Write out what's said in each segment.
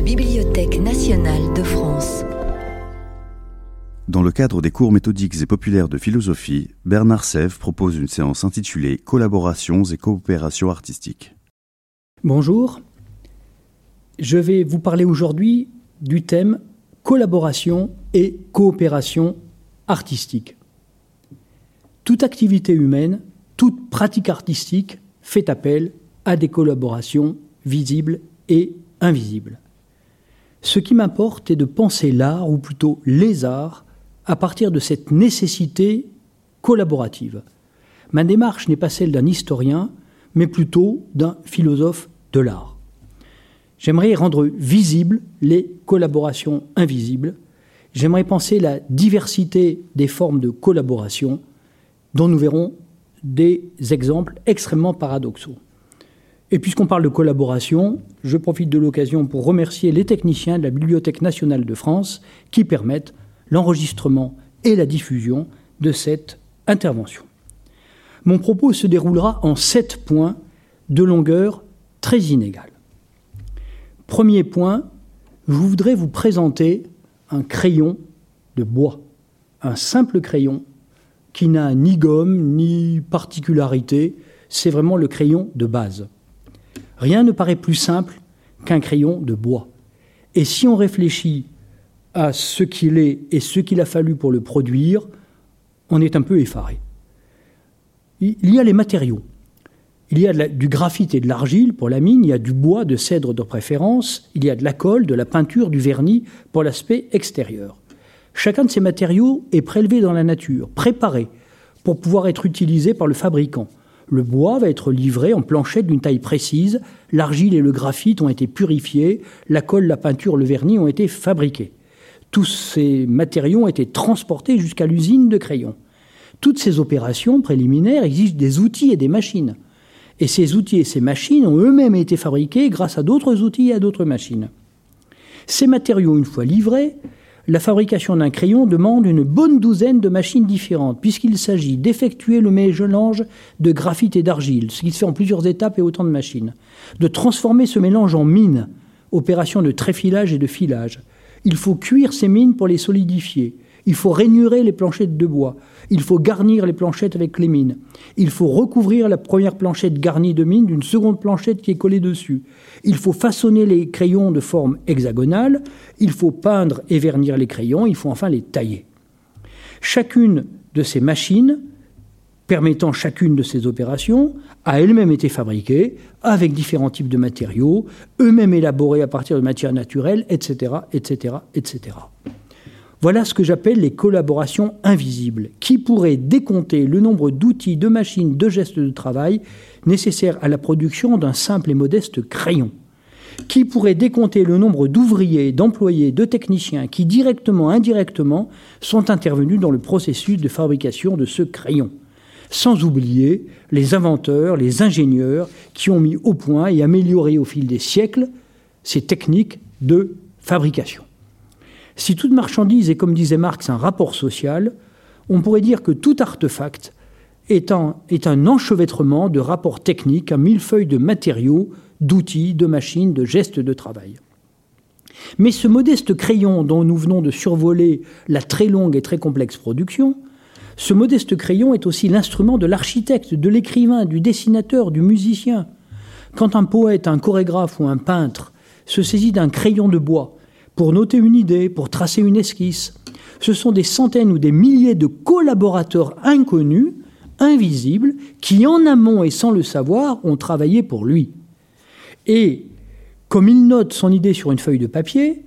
la Bibliothèque nationale de France. Dans le cadre des cours méthodiques et populaires de philosophie, Bernard Sèvres propose une séance intitulée Collaborations et coopérations artistiques. Bonjour, je vais vous parler aujourd'hui du thème collaboration et coopération artistique. Toute activité humaine, toute pratique artistique fait appel à des collaborations visibles et invisibles. Ce qui m'importe est de penser l'art, ou plutôt les arts, à partir de cette nécessité collaborative. Ma démarche n'est pas celle d'un historien, mais plutôt d'un philosophe de l'art. J'aimerais rendre visibles les collaborations invisibles. J'aimerais penser la diversité des formes de collaboration dont nous verrons des exemples extrêmement paradoxaux. Et puisqu'on parle de collaboration, je profite de l'occasion pour remercier les techniciens de la Bibliothèque nationale de France qui permettent l'enregistrement et la diffusion de cette intervention. Mon propos se déroulera en sept points de longueur très inégale. Premier point, je voudrais vous présenter un crayon de bois, un simple crayon qui n'a ni gomme ni particularité, c'est vraiment le crayon de base. Rien ne paraît plus simple qu'un crayon de bois. Et si on réfléchit à ce qu'il est et ce qu'il a fallu pour le produire, on est un peu effaré. Il y a les matériaux. Il y a du graphite et de l'argile pour la mine, il y a du bois, de cèdre de préférence, il y a de la colle, de la peinture, du vernis pour l'aspect extérieur. Chacun de ces matériaux est prélevé dans la nature, préparé pour pouvoir être utilisé par le fabricant. Le bois va être livré en planchette d'une taille précise, l'argile et le graphite ont été purifiés, la colle, la peinture, le vernis ont été fabriqués. Tous ces matériaux ont été transportés jusqu'à l'usine de crayons. Toutes ces opérations préliminaires exigent des outils et des machines. Et ces outils et ces machines ont eux-mêmes été fabriqués grâce à d'autres outils et à d'autres machines. Ces matériaux, une fois livrés, la fabrication d'un crayon demande une bonne douzaine de machines différentes, puisqu'il s'agit d'effectuer le mélange de graphite et d'argile, ce qui se fait en plusieurs étapes et autant de machines, de transformer ce mélange en mine, opération de tréfilage et de filage. Il faut cuire ces mines pour les solidifier. Il faut rainurer les planchettes de bois. Il faut garnir les planchettes avec les mines. Il faut recouvrir la première planchette garnie de mine d'une seconde planchette qui est collée dessus. Il faut façonner les crayons de forme hexagonale. Il faut peindre et vernir les crayons. Il faut enfin les tailler. Chacune de ces machines permettant chacune de ces opérations a elle-même été fabriquée avec différents types de matériaux, eux-mêmes élaborés à partir de matières naturelles, etc., etc., etc. Voilà ce que j'appelle les collaborations invisibles, qui pourraient décompter le nombre d'outils, de machines, de gestes de travail nécessaires à la production d'un simple et modeste crayon, qui pourraient décompter le nombre d'ouvriers, d'employés, de techniciens qui, directement, indirectement, sont intervenus dans le processus de fabrication de ce crayon, sans oublier les inventeurs, les ingénieurs qui ont mis au point et amélioré au fil des siècles ces techniques de fabrication. Si toute marchandise est, comme disait Marx, un rapport social, on pourrait dire que tout artefact est un, enchevêtrement de rapports techniques, un millefeuille de matériaux, d'outils, de machines, de gestes de travail. Mais ce modeste crayon dont nous venons de survoler la très longue et très complexe production, ce modeste crayon est aussi l'instrument de l'architecte, de l'écrivain, du dessinateur, du musicien. Quand un poète, un chorégraphe ou un peintre se saisit d'un crayon de bois pour noter une idée, pour tracer une esquisse. Ce sont des centaines ou des milliers de collaborateurs inconnus, invisibles, qui en amont et sans le savoir ont travaillé pour lui. Et comme il note son idée sur une feuille de papier,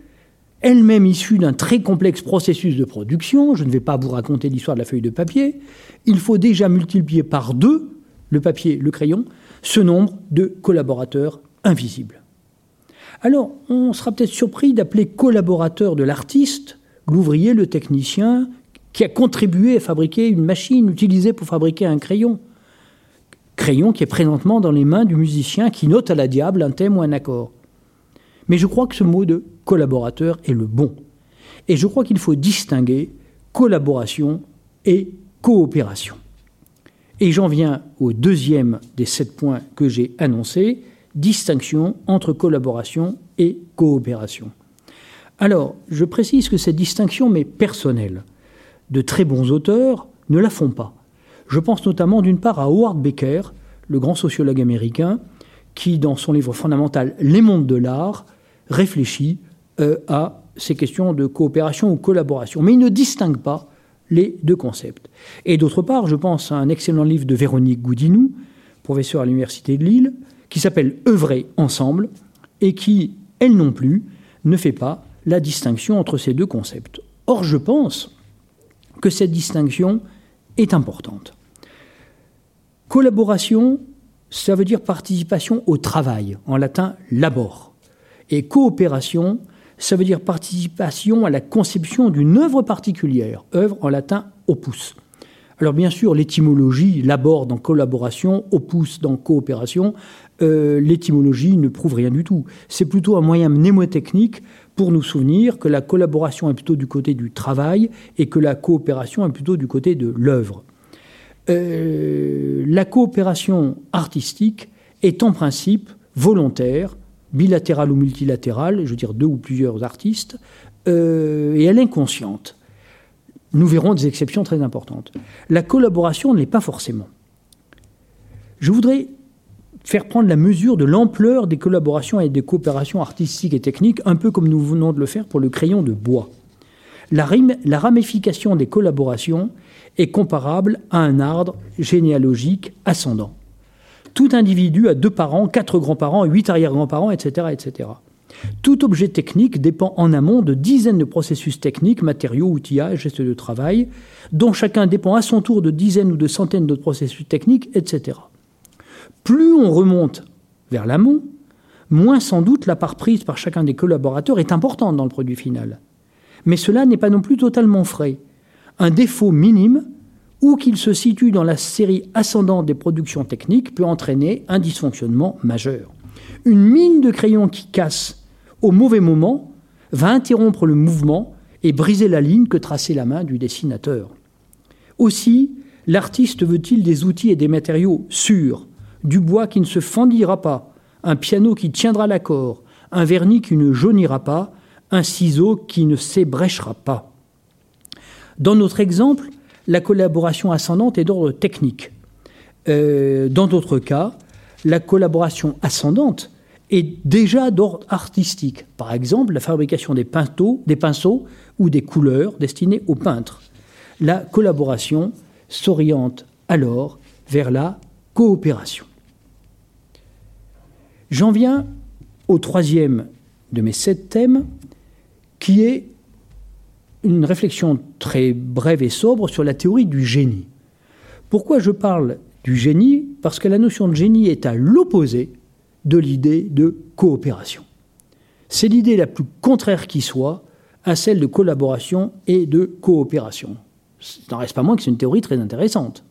elle-même issue d'un très complexe processus de production, je ne vais pas vous raconter l'histoire de la feuille de papier, il faut déjà multiplier par deux, le papier, le crayon, ce nombre de collaborateurs invisibles. Alors, on sera peut-être surpris d'appeler collaborateur de l'artiste l'ouvrier, le technicien, qui a contribué à fabriquer une machine utilisée pour fabriquer un crayon. Crayon qui est présentement dans les mains du musicien qui note à la diable un thème ou un accord. Mais je crois que ce mot de collaborateur est le bon. Et je crois qu'il faut distinguer collaboration et coopération. Et j'en viens au deuxième des sept points que j'ai annoncés, distinction entre collaboration et coopération. Alors, je précise que cette distinction m'est personnelle. De très bons auteurs ne la font pas. Je pense notamment d'une part à Howard Becker, le grand sociologue américain, qui, dans son livre fondamental Les mondes de l'art, réfléchit euh, à ces questions de coopération ou collaboration. Mais il ne distingue pas les deux concepts. Et d'autre part, je pense à un excellent livre de Véronique Goudinou, professeure à l'Université de Lille, qui s'appelle Œuvrer ensemble, et qui, elle non plus, ne fait pas la distinction entre ces deux concepts. Or, je pense que cette distinction est importante. Collaboration, ça veut dire participation au travail, en latin labor. Et coopération, ça veut dire participation à la conception d'une œuvre particulière, œuvre en latin opus. Alors bien sûr, l'étymologie l'aborde en collaboration, opus dans coopération. Euh, l'étymologie ne prouve rien du tout. C'est plutôt un moyen mnémotechnique pour nous souvenir que la collaboration est plutôt du côté du travail et que la coopération est plutôt du côté de l'œuvre. Euh, la coopération artistique est en principe volontaire, bilatérale ou multilatérale, je veux dire deux ou plusieurs artistes, euh, et elle est inconsciente. Nous verrons des exceptions très importantes. La collaboration ne l'est pas forcément. Je voudrais faire prendre la mesure de l'ampleur des collaborations et des coopérations artistiques et techniques, un peu comme nous venons de le faire pour le crayon de bois. La, ramification des collaborations est comparable à un arbre généalogique ascendant. Tout individu a deux parents, quatre grands-parents, huit arrière-grands-parents, etc., etc. Tout objet technique dépend en amont de dizaines de processus techniques, matériaux, outillages, gestes de travail, dont chacun dépend à son tour de dizaines ou de centaines d'autres processus techniques, etc. Plus on remonte vers l'amont, moins sans doute la part prise par chacun des collaborateurs est importante dans le produit final. Mais cela n'est pas non plus totalement frais. Un défaut minime, ou qu'il se situe dans la série ascendante des productions techniques, peut entraîner un dysfonctionnement majeur. Une mine de crayon qui casse au mauvais moment va interrompre le mouvement et briser la ligne que traçait la main du dessinateur. Aussi, l'artiste veut-il des outils et des matériaux sûrs, du bois qui ne se fendira pas, un piano qui tiendra l'accord, un vernis qui ne jaunira pas, un ciseau qui ne s'ébréchera pas. Dans notre exemple, la collaboration ascendante est d'ordre technique. Euh, dans d'autres cas, la collaboration ascendante est déjà d'ordre artistique. Par exemple, la fabrication des pinceaux, des pinceaux ou des couleurs destinées aux peintres. La collaboration s'oriente alors vers la coopération. J'en viens au troisième de mes sept thèmes, qui est une réflexion très brève et sobre sur la théorie du génie. Pourquoi je parle du génie? Parce que la notion de génie est à l'opposé de l'idée de coopération. C'est l'idée la plus contraire qui soit à celle de collaboration et de coopération. Il n'en reste pas moins que c'est une théorie très intéressante.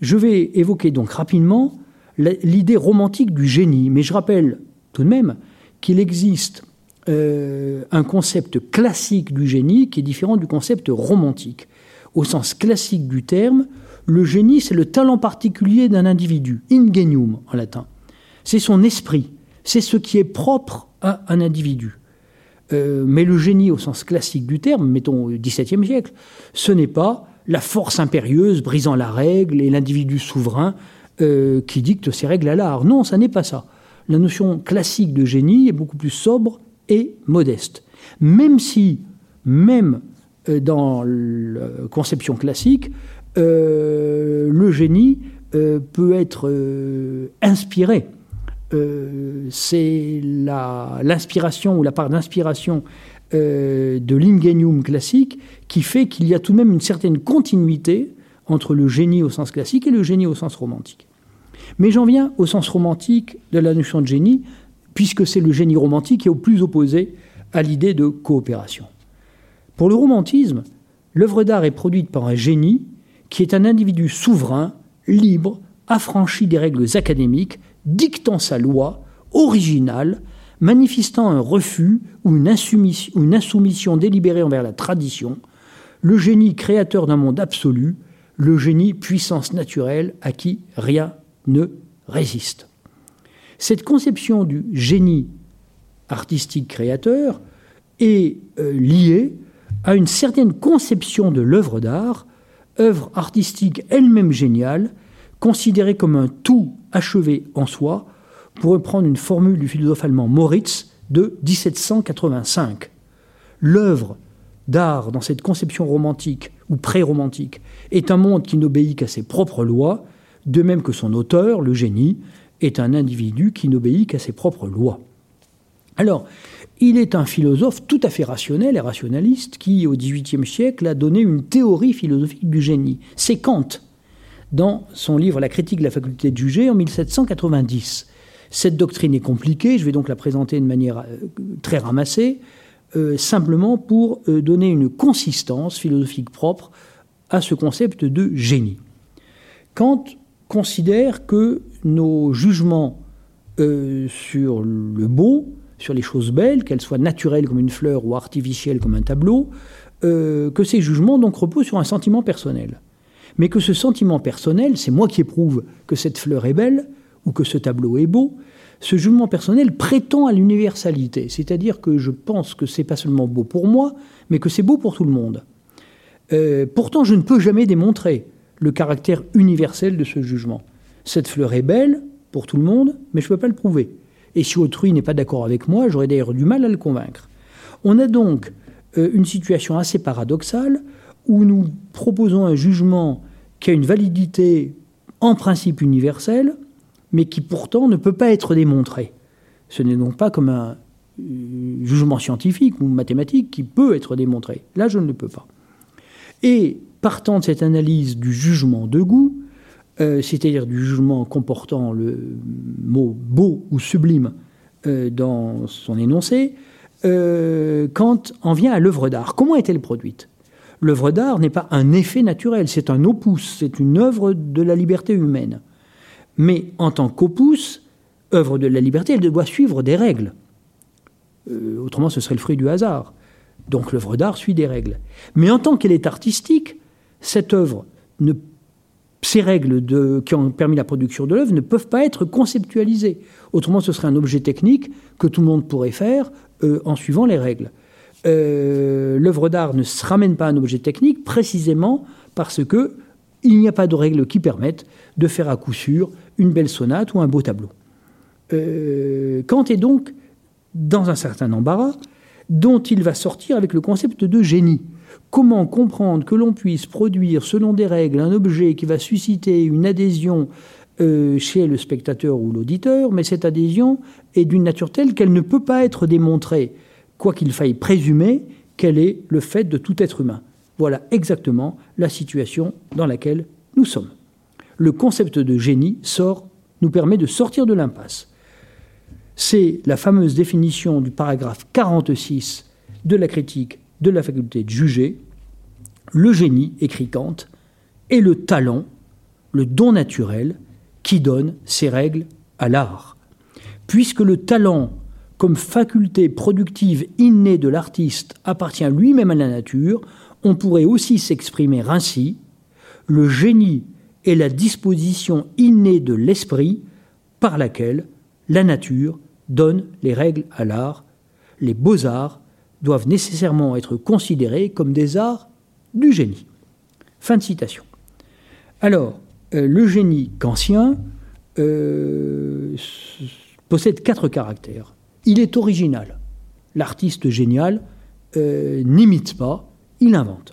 Je vais évoquer donc rapidement l'idée romantique du génie, mais je rappelle tout de même qu'il existe euh, un concept classique du génie qui est différent du concept romantique. Au sens classique du terme, le génie, c'est le talent particulier d'un individu, ingenium en latin. C'est son esprit, c'est ce qui est propre à un individu. Euh, mais le génie au sens classique du terme, mettons au XVIIe siècle, ce n'est pas la force impérieuse brisant la règle et l'individu souverain euh, qui dicte ses règles à l'art. Non, ça n'est pas ça. La notion classique de génie est beaucoup plus sobre et modeste. Même si, même euh, dans la conception classique, euh, le génie peut être inspiré. C'est l'inspiration ou la part d'inspiration de l'ingenium classique qui fait qu'il y a tout de même une certaine continuité entre le génie au sens classique et le génie au sens romantique. Mais j'en viens au sens romantique de la notion de génie, puisque c'est le génie romantique qui est au plus opposé à l'idée de coopération. Pour le romantisme, l'œuvre d'art est produite par un génie qui est un individu souverain, libre, affranchi des règles académiques, dictant sa loi, originale, manifestant un refus ou une insoumission délibérée envers la tradition, le génie créateur d'un monde absolu, le génie puissance naturelle à qui rien ne résiste. Cette conception du génie artistique créateur est euh, liée à une certaine conception de l'œuvre d'art, œuvre artistique elle-même géniale, considérée comme un tout achevé en soi, pour reprendre une formule du philosophe allemand Moritz de 1785. L'œuvre d'art dans cette conception romantique ou pré-romantique est un monde qui n'obéit qu'à ses propres lois, de même que son auteur, le génie, est un individu qui n'obéit qu'à ses propres lois. Alors, il est un philosophe tout à fait rationnel et rationaliste qui, au XVIIIe siècle, a donné une théorie philosophique du génie. C'est Kant, dans son livre La critique de la faculté de juger en 1790. Cette doctrine est compliquée, je vais donc la présenter de manière euh, très ramassée, euh, simplement pour euh, donner une consistance philosophique propre à ce concept de génie. Kant considère que nos jugements sur le beau, sur les choses belles, qu'elles soient naturelles comme une fleur ou artificielles comme un tableau, que ces jugements donc reposent sur un sentiment personnel. Mais que ce sentiment personnel, c'est moi qui éprouve que cette fleur est belle ou que ce tableau est beau, ce jugement personnel prétend à l'universalité, c'est-à-dire que je pense que c'est pas seulement beau pour moi, mais que c'est beau pour tout le monde. Euh, pourtant, je ne peux jamais démontrer le caractère universel de ce jugement. Cette fleur est belle pour tout le monde, mais je ne peux pas le prouver. Et si autrui n'est pas d'accord avec moi, j'aurais d'ailleurs du mal à le convaincre. On a donc euh, une situation assez paradoxale où nous proposons un jugement qui a une validité en principe universelle, mais qui pourtant ne peut pas être démontré. Ce n'est donc pas comme un euh, jugement scientifique ou mathématique qui peut être démontré. Là, je ne le peux pas. Et partant de cette analyse du jugement de goût, euh, c'est-à-dire du jugement comportant le mot beau ou sublime euh, dans son énoncé, Kant en vient à l'œuvre d'art. Comment est-elle produite? L'œuvre d'art n'est pas un effet naturel, c'est un opus, c'est une œuvre de la liberté humaine. Mais en tant qu'opus, œuvre de la liberté, elle doit suivre des règles. Euh, autrement, ce serait le fruit du hasard. Donc l'œuvre d'art suit des règles. Mais en tant qu'elle est artistique, cette œuvre, ces règles qui ont permis la production de l'œuvre ne peuvent pas être conceptualisées. Autrement, ce serait un objet technique que tout le monde pourrait faire euh, en suivant les règles. Euh, l'œuvre d'art ne se ramène pas à un objet technique précisément parce que il n'y a pas de règles qui permettent de faire à coup sûr une belle sonate ou un beau tableau. Euh, Kant est donc dans un certain embarras dont il va sortir avec le concept de génie. Comment comprendre que l'on puisse produire selon des règles un objet qui va susciter une adhésion euh, chez le spectateur ou l'auditeur, mais cette adhésion est d'une nature telle qu'elle ne peut pas être démontrée, quoi qu'il faille présumer qu'elle est le fait de tout être humain. Voilà exactement la situation dans laquelle nous sommes le concept de génie sort, nous permet de sortir de l'impasse. C'est la fameuse définition du paragraphe 46 de la critique de la faculté de juger. Le génie, écrit Kant, est le talent, le don naturel qui donne ses règles à l'art. Puisque le talent, comme faculté productive innée de l'artiste, appartient lui-même à la nature, on pourrait aussi s'exprimer ainsi. Le génie est la disposition innée de l'esprit par laquelle la nature donne les règles à l'art. Les beaux-arts doivent nécessairement être considérés comme des arts du génie. Fin de citation. Alors, euh, le génie kantien euh, possède quatre caractères. Il est original. L'artiste génial euh, n'imite pas, il invente.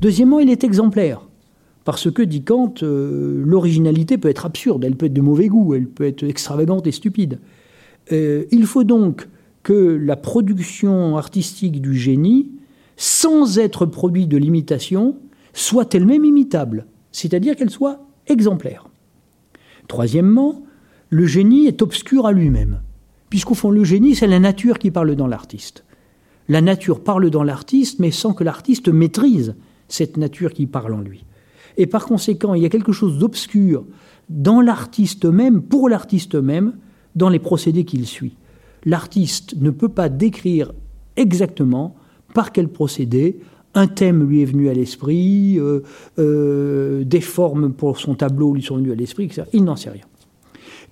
Deuxièmement, il est exemplaire. Parce que, dit Kant, euh, l'originalité peut être absurde, elle peut être de mauvais goût, elle peut être extravagante et stupide. Euh, il faut donc que la production artistique du génie, sans être produit de l'imitation, soit elle-même imitable, c'est-à-dire qu'elle soit exemplaire. Troisièmement, le génie est obscur à lui-même, puisqu'au fond, le génie, c'est la nature qui parle dans l'artiste. La nature parle dans l'artiste, mais sans que l'artiste maîtrise cette nature qui parle en lui. Et par conséquent, il y a quelque chose d'obscur dans l'artiste même, pour l'artiste même, dans les procédés qu'il suit. L'artiste ne peut pas décrire exactement par quel procédé un thème lui est venu à l'esprit, euh, euh, des formes pour son tableau lui sont venues à l'esprit, etc. Il n'en sait rien.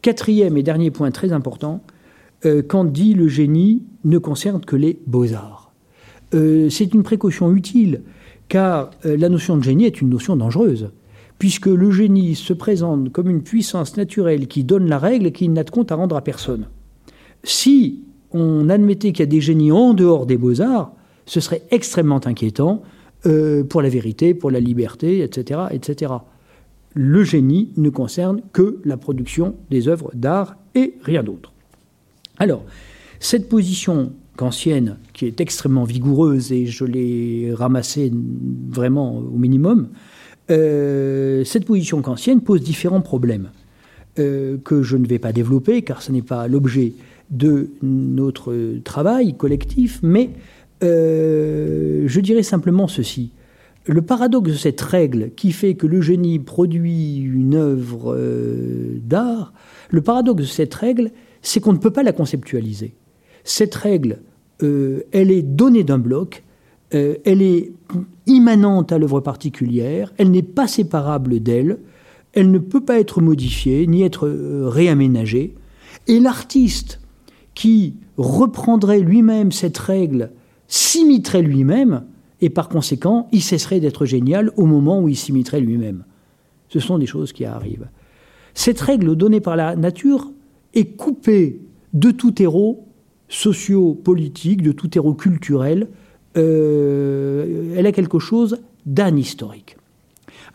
Quatrième et dernier point très important, euh, quand dit le génie ne concerne que les beaux-arts. C'est une précaution utile, car euh, la notion de génie est une notion dangereuse, puisque le génie se présente comme une puissance naturelle qui donne la règle et qui n'a de compte à rendre à personne. Si on admettait qu'il y a des génies en dehors des beaux-arts, ce serait extrêmement inquiétant pour la vérité, pour la liberté, etc., etc. Le génie ne concerne que la production des œuvres d'art et rien d'autre. Alors, cette position kantienne, qui est extrêmement vigoureuse, et je l'ai ramassée vraiment au minimum, euh, cette position kantienne pose différents problèmes euh, que je ne vais pas développer, car ce n'est pas l'objet de notre travail collectif, mais euh, je dirais simplement ceci. Le paradoxe de cette règle qui fait que le génie produit une œuvre d'art, le paradoxe de cette règle, c'est qu'on ne peut pas la conceptualiser. Cette règle, euh, elle est donnée d'un bloc, euh, elle est immanente à l'œuvre particulière, elle n'est pas séparable d'elle, elle ne peut pas être modifiée ni être euh, réaménagée. Et l'artiste qui reprendrait lui-même cette règle s'imiterait lui-même, et par conséquent, il cesserait d'être génial au moment où il s'imiterait lui-même. Ce sont des choses qui arrivent. Cette règle donnée par la nature est coupée de tout héros socio-politique, de tout héros culturel. Euh, elle a quelque chose d'anhistorique.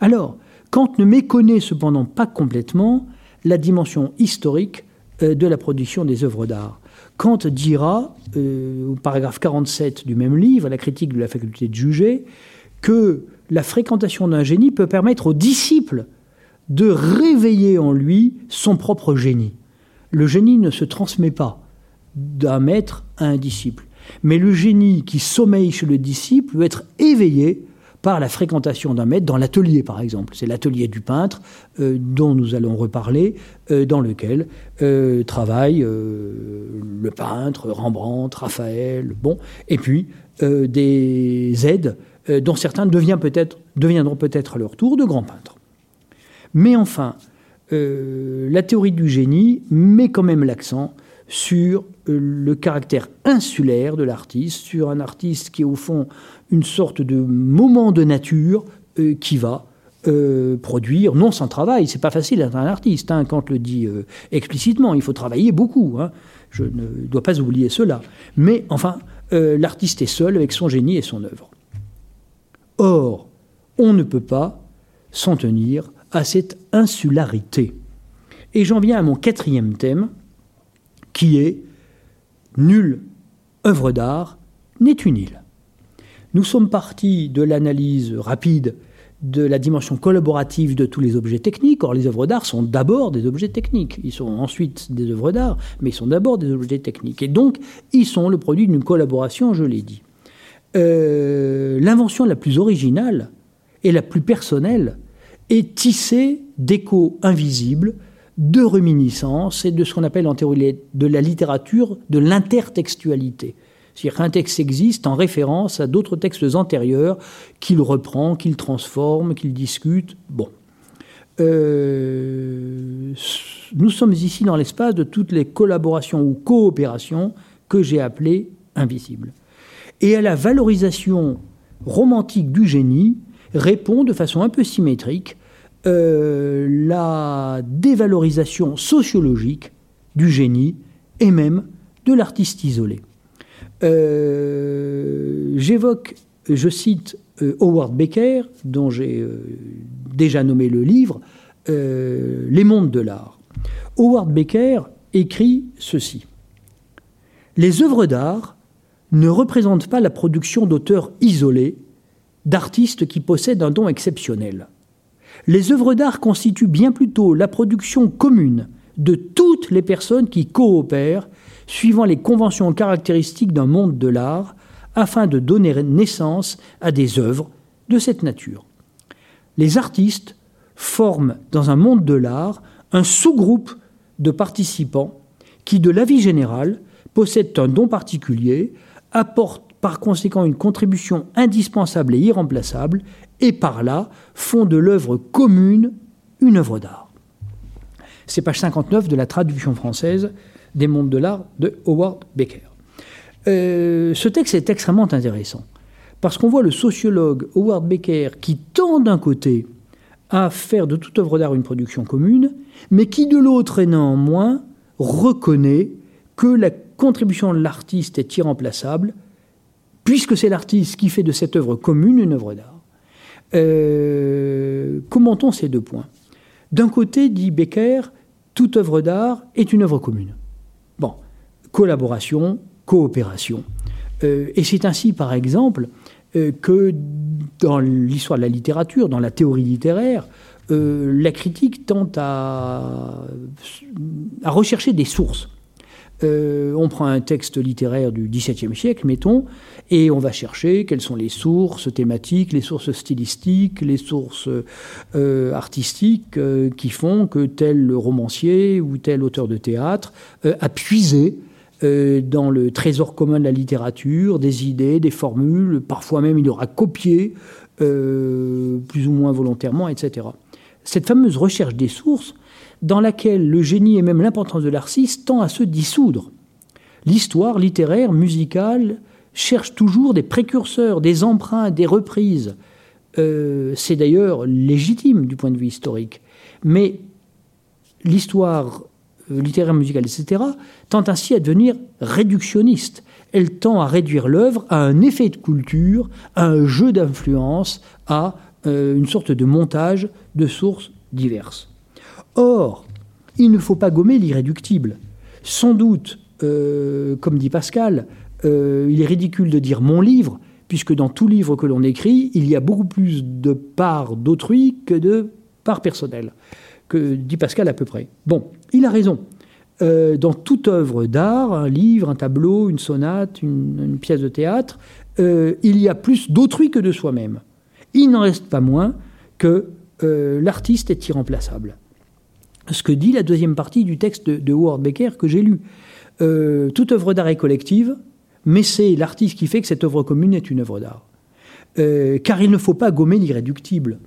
Alors, Kant ne méconnaît cependant pas complètement la dimension historique euh, de la production des œuvres d'art. Kant dira, euh, au paragraphe 47 du même livre, la critique de la faculté de juger, que la fréquentation d'un génie peut permettre au disciple de réveiller en lui son propre génie. Le génie ne se transmet pas d'un maître à un disciple. Mais le génie qui sommeille chez le disciple peut être éveillé par la fréquentation d'un maître dans l'atelier, par exemple. C'est l'atelier du peintre euh, dont nous allons reparler, euh, dans lequel euh, travaillent le peintre, Rembrandt, Raphaël, bon, et puis des aides dont certains deviendront peut-être à leur tour de grands peintres. Mais enfin, la théorie du génie met quand même l'accent sur euh, le caractère insulaire de l'artiste, sur un artiste qui est au fond une sorte de moment de nature euh, qui va euh, produire, non sans travail, c'est pas facile d'être un artiste, hein, Kant le dit explicitement, il faut travailler beaucoup, hein. je ne dois pas oublier cela. Mais enfin, l'artiste est seul avec son génie et son œuvre. Or, on ne peut pas s'en tenir à cette insularité. Et j'en viens à mon quatrième thème, qui est nulle œuvre d'art n'est une île. Nous sommes partis de l'analyse rapide de la dimension collaborative de tous les objets techniques. Or, les œuvres d'art sont d'abord des objets techniques. Ils sont ensuite des œuvres d'art, mais ils sont d'abord des objets techniques. Et donc, ils sont le produit d'une collaboration, je l'ai dit. Euh, l'invention la plus originale et la plus personnelle est tissée d'échos invisibles de reminiscence et de ce qu'on appelle en théorie de la littérature de l'intertextualité. C'est-à-dire qu'un texte existe en référence à d'autres textes antérieurs qu'il reprend, qu'il transforme, qu'il discute. Bon. Euh, nous sommes ici dans l'espace de toutes les collaborations ou coopérations que j'ai appelées invisibles. Et à la valorisation romantique du génie répond de façon un peu symétrique euh, la dévalorisation sociologique du génie et même de l'artiste isolé. Euh, j'évoque, je cite euh, Howard Becker, dont j'ai déjà nommé le livre, Les mondes de l'art. Howard Becker écrit ceci. Les œuvres d'art ne représentent pas la production d'auteurs isolés, d'artistes qui possèdent un don exceptionnel les œuvres d'art constituent bien plutôt la production commune de toutes les personnes qui coopèrent suivant les conventions caractéristiques d'un monde de l'art afin de donner naissance à des œuvres de cette nature. Les artistes forment dans un monde de l'art un sous-groupe de participants qui, de la vie générale, possèdent un don particulier, apportent par conséquent une contribution indispensable et irremplaçable, et par là font de l'œuvre commune une œuvre d'art. C'est page 59 de la traduction française des mondes de l'art de Howard Becker. Euh, ce texte est extrêmement intéressant parce qu'on voit le sociologue Howard Becker qui tend d'un côté à faire de toute œuvre d'art une production commune, mais qui de l'autre et néanmoins reconnaît que la contribution de l'artiste est irremplaçable, puisque c'est l'artiste qui fait de cette œuvre commune une œuvre d'art. Euh, commentons ces deux points. D'un côté, dit Becker, toute œuvre d'art est une œuvre commune. Bon, collaboration, coopération. Euh, et c'est ainsi, par exemple, euh, que dans l'histoire de la littérature, dans la théorie littéraire, la critique tente à rechercher des sources. Euh, on prend un texte littéraire du XVIIe siècle, mettons, et on va chercher quelles sont les sources thématiques, les sources stylistiques, les sources artistiques qui font que tel romancier ou tel auteur de théâtre a puisé euh, dans le trésor commun de la littérature, des idées, des formules, parfois même il aura copié, euh, plus ou moins volontairement, etc. Cette fameuse recherche des sources, dans laquelle le génie et même l'importance de l'artiste tend à se dissoudre. L'histoire littéraire, musicale, cherche toujours des précurseurs, des emprunts, des reprises. Euh, c'est d'ailleurs légitime du point de vue historique. Mais l'histoire euh, littéraire, musicale, etc., tend ainsi à devenir réductionniste. Elle tend à réduire l'œuvre à un effet de culture, à un jeu d'influence, à euh, une sorte de montage de sources diverses. Or, il ne faut pas gommer l'irréductible. Sans doute, euh, comme dit Pascal, il est ridicule de dire mon livre, puisque dans tout livre que l'on écrit, il y a beaucoup plus de parts d'autrui que de parts personnelles que dit Pascal à peu près. Bon, il a raison. Euh, dans toute œuvre d'art, un livre, un tableau, une sonate, une, pièce de théâtre, euh, il y a plus d'autrui que de soi-même. Il n'en reste pas moins que euh, l'artiste est irremplaçable. Ce que dit la deuxième partie du texte de, Howard Becker que j'ai lu. toute œuvre d'art est collective, mais c'est l'artiste qui fait que cette œuvre commune est une œuvre d'art. car il ne faut pas gommer l'irréductible.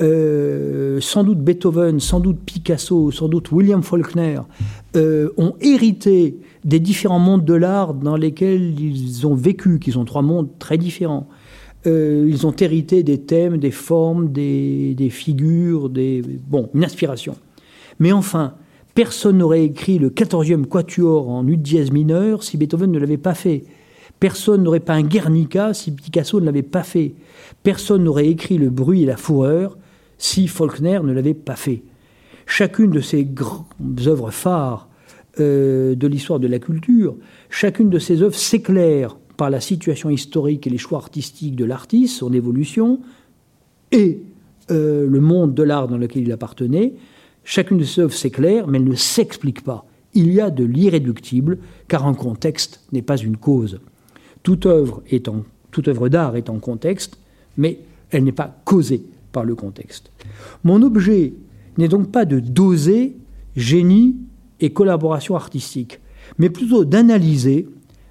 Euh, sans doute Beethoven, sans doute Picasso, sans doute William Faulkner, euh, ont hérité des différents mondes de l'art dans lesquels ils ont vécu, qui sont trois mondes très différents. Euh, ils ont hérité des thèmes, des formes, des, des, figures, des, bon, une inspiration. Mais enfin, personne n'aurait écrit le 14e quatuor en ut dièse mineur si Beethoven ne l'avait pas fait. Personne n'aurait pas un Guernica si Picasso ne l'avait pas fait. Personne n'aurait écrit le bruit et la fureur si Faulkner ne l'avait pas fait. Chacune de ces grandes œuvres phares euh, de l'histoire de la culture, chacune de ces œuvres s'éclaire par la situation historique et les choix artistiques de l'artiste, son évolution, et euh, le monde de l'art dans lequel il appartenait. Chacune de ces œuvres s'éclaire, mais elle ne s'explique pas. Il y a de l'irréductible, car un contexte n'est pas une cause. Toute œuvre, toute œuvre d'art est en contexte, mais elle n'est pas causée par le contexte. Mon objet n'est donc pas de doser génie et collaboration artistique, mais plutôt d'analyser,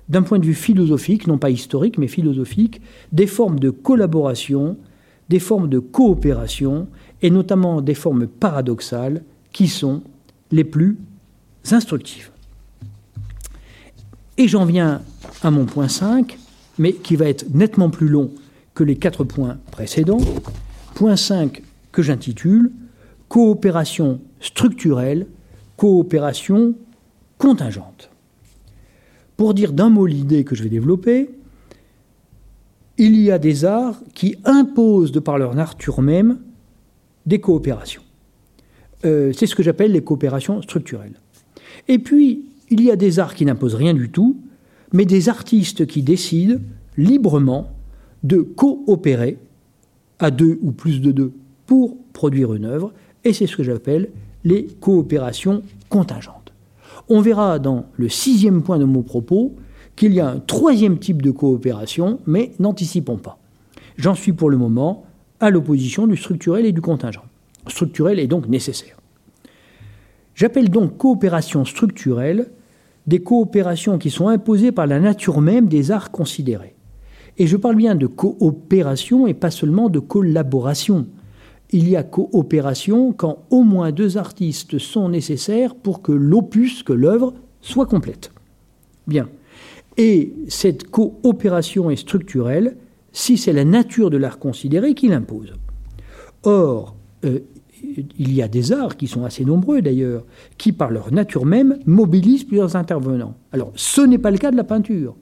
d'un point de vue philosophique, non pas historique, mais philosophique, des formes de collaboration, des formes de coopération, et notamment des formes paradoxales qui sont les plus instructives. Et j'en viens à mon point 5, mais qui va être nettement plus long que les quatre points précédents, point 5 que j'intitule Coopération structurelle, coopération contingente. Pour dire d'un mot l'idée que je vais développer, il y a des arts qui imposent de par leur nature même des coopérations. Euh, c'est ce que j'appelle les coopérations structurelles. Et puis, il y a des arts qui n'imposent rien du tout, mais des artistes qui décident librement de coopérer à deux ou plus de deux pour produire une œuvre, et c'est ce que j'appelle les coopérations contingentes. On verra dans le sixième point de mon propos qu'il y a un troisième type de coopération, mais n'anticipons pas. J'en suis pour le moment à l'opposition du structurel et du contingent. Structurel est donc nécessaire. J'appelle donc coopération structurelle des coopérations qui sont imposées par la nature même des arts considérés. Et je parle bien de coopération et pas seulement de collaboration. il y a coopération quand au moins deux artistes sont nécessaires pour que l'opus, que l'œuvre, soit complète. Bien. Et cette coopération est structurelle si c'est la nature de l'art considéré qui l'impose. Or, euh, il y a des arts qui sont assez nombreux d'ailleurs, qui par leur nature même mobilisent plusieurs intervenants. Alors, ce n'est pas le cas de la peinture,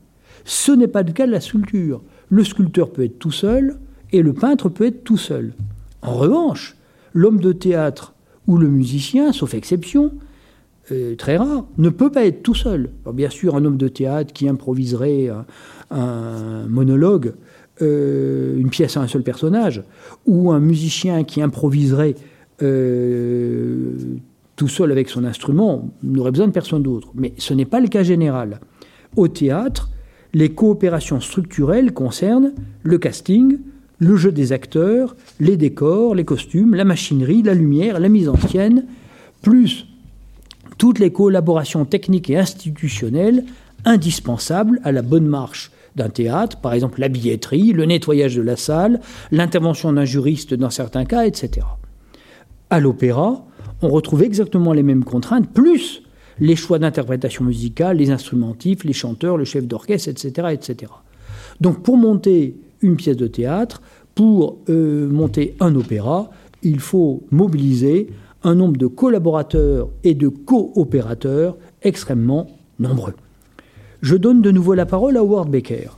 ce n'est pas le cas de la sculpture. Le sculpteur peut être tout seul et le peintre peut être tout seul. En revanche, l'homme de théâtre ou le musicien, sauf exception, euh, très rare, ne peut pas être tout seul. bien sûr, un homme de théâtre qui improviserait un, monologue, euh, une pièce à un seul personnage, ou un musicien qui improviserait euh, tout seul avec son instrument, n'aurait besoin de personne d'autre. Mais ce n'est pas le cas général. Au théâtre, les coopérations structurelles concernent le casting, le jeu des acteurs, les décors, les costumes, la machinerie, la lumière, la mise en scène, plus toutes les collaborations techniques et institutionnelles indispensables à la bonne marche d'un théâtre, par exemple la billetterie, le nettoyage de la salle, l'intervention d'un juriste dans certains cas, etc. À l'opéra, on retrouve exactement les mêmes contraintes, plus les choix d'interprétation musicale, les instrumentifs, les chanteurs, le chef d'orchestre, etc., etc. Donc pour monter une pièce de théâtre, pour euh, monter un opéra, il faut mobiliser un nombre de collaborateurs et de coopérateurs extrêmement nombreux. Je donne de nouveau la parole à Howard Baker.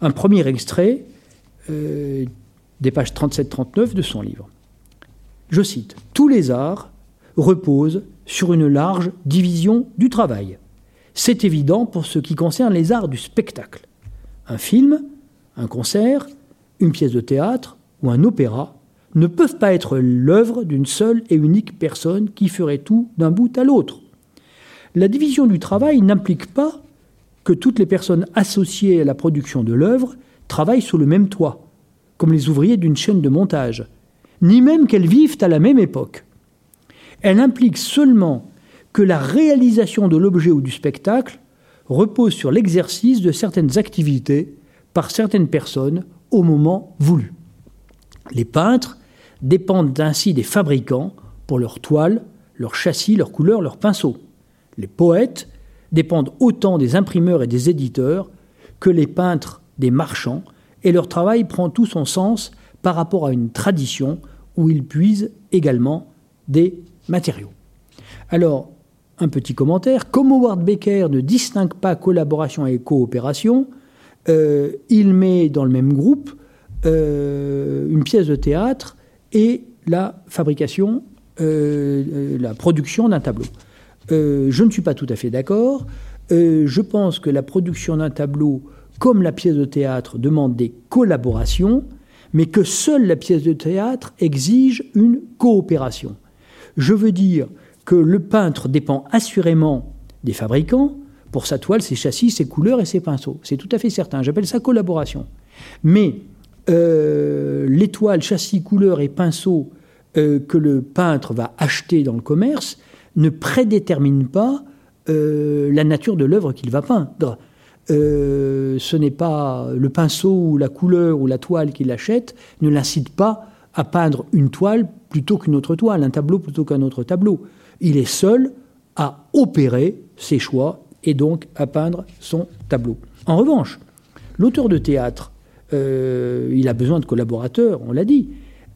Un premier extrait euh, des pages 37-39 de son livre. Je cite Tous les arts reposent sur une large division du travail. C'est évident pour ce qui concerne les arts du spectacle. Un film, un concert, une pièce de théâtre ou un opéra ne peuvent pas être l'œuvre d'une seule et unique personne qui ferait tout d'un bout à l'autre. La division du travail n'implique pas que toutes les personnes associées à la production de l'œuvre travaillent sous le même toit, comme les ouvriers d'une chaîne de montage, ni même qu'elles vivent à la même époque. Elle implique seulement que la réalisation de l'objet ou du spectacle repose sur l'exercice de certaines activités par certaines personnes au moment voulu. Les peintres dépendent ainsi des fabricants pour leurs toiles, leurs châssis, leurs couleurs, leurs pinceaux. Les poètes dépendent autant des imprimeurs et des éditeurs que les peintres des marchands, et leur travail prend tout son sens par rapport à une tradition où ils puisent également des matériaux. Alors, un petit commentaire, comme Howard Baker ne distingue pas collaboration et coopération, euh, il met dans le même groupe euh, une pièce de théâtre et la fabrication, euh, la production d'un tableau. Je ne suis pas tout à fait d'accord. je pense que la production d'un tableau, comme la pièce de théâtre, demande des collaborations, mais que seule la pièce de théâtre exige une coopération. Je veux dire que le peintre dépend assurément des fabricants, pour sa toile, ses châssis, ses couleurs et ses pinceaux. C'est tout à fait certain. J'appelle ça collaboration. Mais euh, les toiles, châssis, couleurs et pinceaux euh, que le peintre va acheter dans le commerce ne prédéterminent pas euh, la nature de l'œuvre qu'il va peindre. ce n'est pas le pinceau ou la couleur ou la toile qu'il achète ne l'incite pas à peindre une toile plutôt qu'une autre toile, un tableau plutôt qu'un autre tableau. Il est seul à opérer ses choix et donc à peindre son tableau. En revanche, l'auteur de théâtre, euh, il a besoin de collaborateurs, on l'a dit,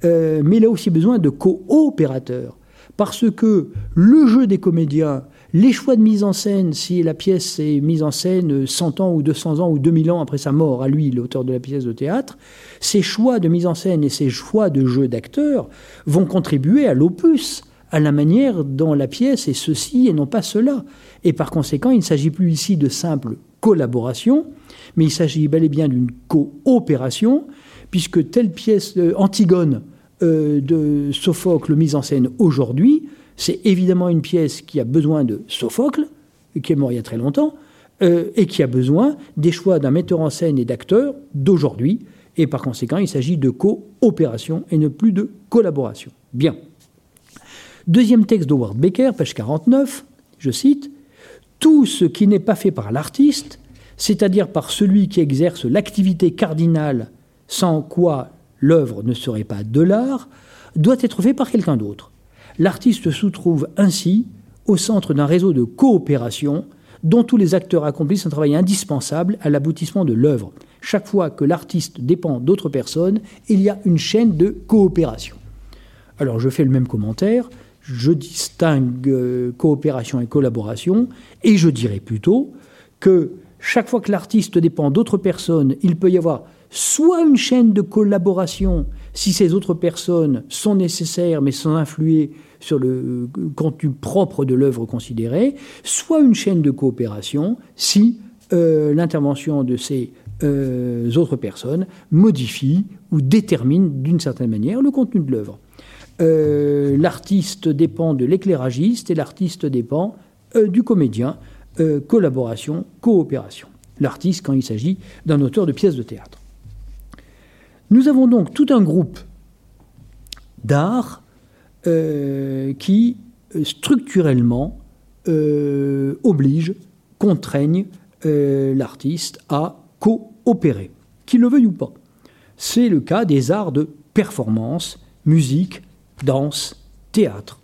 euh, mais il a aussi besoin de coopérateurs. Parce que le jeu des comédiens, les choix de mise en scène, si la pièce est mise en scène 100 ans ou 200 ans ou 2000 ans après sa mort, à lui, l'auteur de la pièce de théâtre, ces choix de mise en scène et ces choix de jeu d'acteurs vont contribuer à l'opus, à la manière dont la pièce est ceci et non pas cela. Et par conséquent, il ne s'agit plus ici de simple collaboration, mais il s'agit bel et bien d'une coopération, puisque telle pièce Antigone euh, de Sophocle mise en scène aujourd'hui, c'est évidemment une pièce qui a besoin de Sophocle, qui est mort il y a très longtemps, euh, et qui a besoin des choix d'un metteur en scène et d'acteurs d'aujourd'hui, et par conséquent, il s'agit de coopération et ne plus de collaboration. Bien. Deuxième texte d'Howard Baker, page 49, je cite Tout ce qui n'est pas fait par l'artiste, c'est-à-dire par celui qui exerce l'activité cardinale sans quoi l'œuvre ne serait pas de l'art, doit être fait par quelqu'un d'autre. L'artiste se trouve ainsi au centre d'un réseau de coopération dont tous les acteurs accomplissent un travail indispensable à l'aboutissement de l'œuvre. Chaque fois que l'artiste dépend d'autres personnes, il y a une chaîne de coopération. Alors je fais le même commentaire, je distingue euh, coopération et collaboration, et je dirais plutôt que chaque fois que l'artiste dépend d'autres personnes, il peut y avoir soit une chaîne de collaboration si ces autres personnes sont nécessaires mais sans influer sur le euh, contenu propre de l'œuvre considérée, soit une chaîne de coopération si euh, l'intervention de ces euh, autres personnes modifie ou détermine d'une certaine manière le contenu de l'œuvre. l'artiste dépend de l'éclairagiste et l'artiste dépend du comédien. collaboration, coopération. L'artiste quand il s'agit d'un auteur de pièces de théâtre. Nous avons donc tout un groupe d'art euh, qui euh, structurellement euh, oblige, contraignent l'artiste à coopérer, qu'il le veuille ou pas. C'est le cas des arts de performance, musique, danse, théâtre.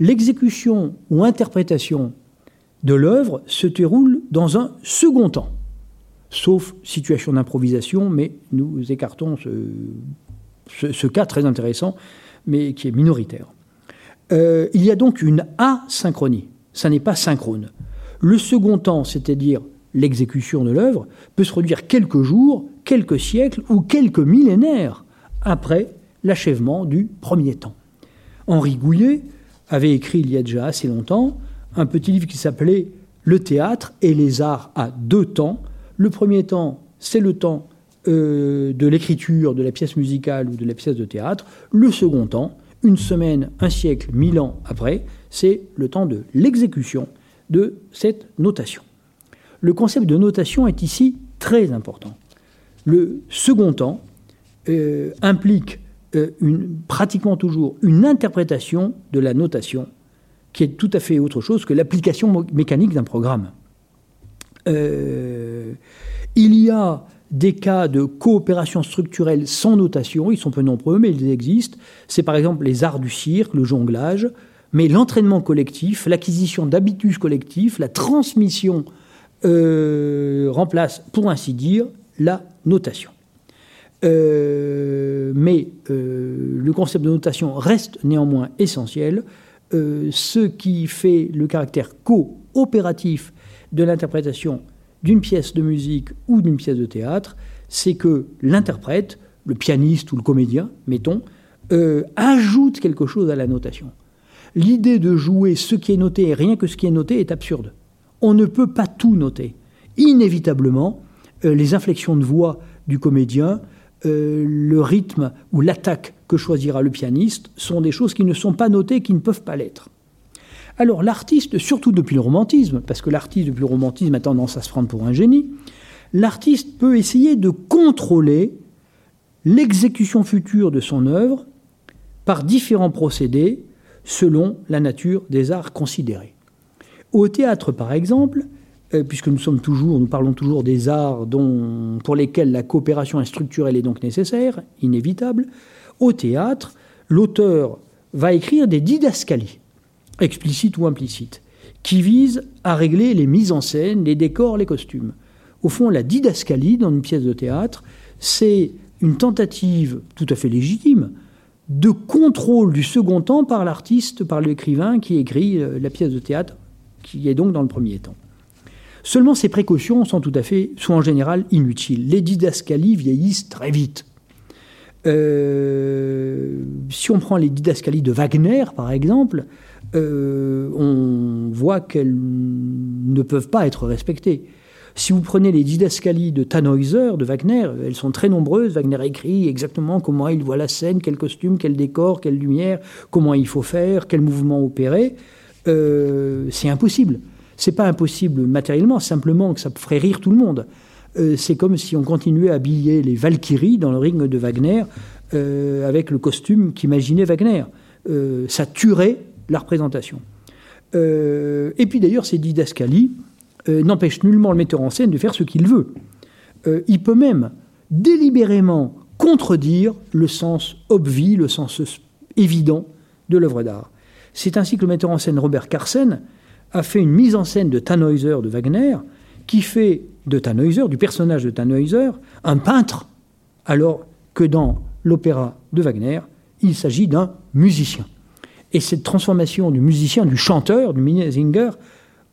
L'exécution ou interprétation de l'œuvre se déroule dans un second temps, sauf situation d'improvisation, mais nous écartons ce, cas très intéressant mais qui est minoritaire. Euh, il y a donc une asynchronie, ça n'est pas synchrone. Le second temps, c'est-à-dire l'exécution de l'œuvre, peut se produire quelques jours, quelques siècles ou quelques millénaires après l'achèvement du premier temps. Henri Gouillet avait écrit il y a déjà assez longtemps un petit livre qui s'appelait Le théâtre et les arts à deux temps. Le premier temps, c'est le temps euh, de l'écriture de la pièce musicale ou de la pièce de théâtre. Le second temps, une semaine, un siècle, mille ans après, c'est le temps de l'exécution de cette notation. Le concept de notation est ici très important. Le second temps euh, implique euh, pratiquement toujours une interprétation de la notation qui est tout à fait autre chose que l'application mécanique d'un programme. Il y a des cas de coopération structurelle sans notation, ils sont peu nombreux, mais ils existent. C'est par exemple les arts du cirque, le jonglage, mais l'entraînement collectif, l'acquisition d'habitus collectifs, la transmission euh, remplace, pour ainsi dire, la notation. Euh, mais euh, le concept de notation reste néanmoins essentiel. ce qui fait le caractère coopératif de l'interprétation d'une pièce de musique ou d'une pièce de théâtre, c'est que l'interprète, le pianiste ou le comédien, mettons, euh, ajoute quelque chose à la notation. L'idée de jouer ce qui est noté et rien que ce qui est noté est absurde. On ne peut pas tout noter. Inévitablement, euh, les inflexions de voix du comédien, euh, le rythme ou l'attaque que choisira le pianiste sont des choses qui ne sont pas notées, qui ne peuvent pas l'être. Alors l'artiste, surtout depuis le romantisme, parce que l'artiste depuis le romantisme a tendance à se prendre pour un génie, l'artiste peut essayer de contrôler l'exécution future de son œuvre par différents procédés selon la nature des arts considérés. Au théâtre, par exemple, euh, puisque nous parlons toujours des arts dont, pour lesquels la coopération structurelle est donc nécessaire, inévitable, au théâtre, l'auteur va écrire des didascalies explicite ou implicite, qui vise à régler les mises en scène, les décors, les costumes. Au fond, la didascalie dans une pièce de théâtre, c'est une tentative tout à fait légitime de contrôle du second temps par l'artiste, par l'écrivain qui écrit euh, la pièce de théâtre, qui est donc dans le premier temps. Seulement, ces précautions sont tout à fait, sont en général inutiles. Les didascalies vieillissent très vite. Euh, si on prend les didascalies de Wagner, par exemple, euh, on voit qu'elles ne peuvent pas être respectées. Si vous prenez les didascalies de Tannhäuser, de Wagner, elles sont très nombreuses. Wagner écrit exactement comment il voit la scène, quel costume, quel décor, quelle lumière, comment il faut faire, quel mouvement opérer. Euh, c'est impossible. C'est pas impossible matériellement, simplement que ça ferait rire tout le monde. Euh, c'est comme si on continuait à habiller les Valkyries dans le ring de Wagner avec le costume qu'imaginait Wagner. ça tuerait la représentation. Euh, et puis d'ailleurs, ces didascalies euh, n'empêchent nullement le metteur en scène de faire ce qu'il veut. Euh, il peut même délibérément contredire le sens obvi, le sens évident de l'œuvre d'art. C'est ainsi que le metteur en scène Robert Carsen a fait une mise en scène de Tannhäuser de Wagner, qui fait de Tannhäuser, du personnage de Tannhäuser, un peintre, alors que dans l'opéra de Wagner, il s'agit d'un musicien. Et cette transformation du musicien, du chanteur, du Minnezinger,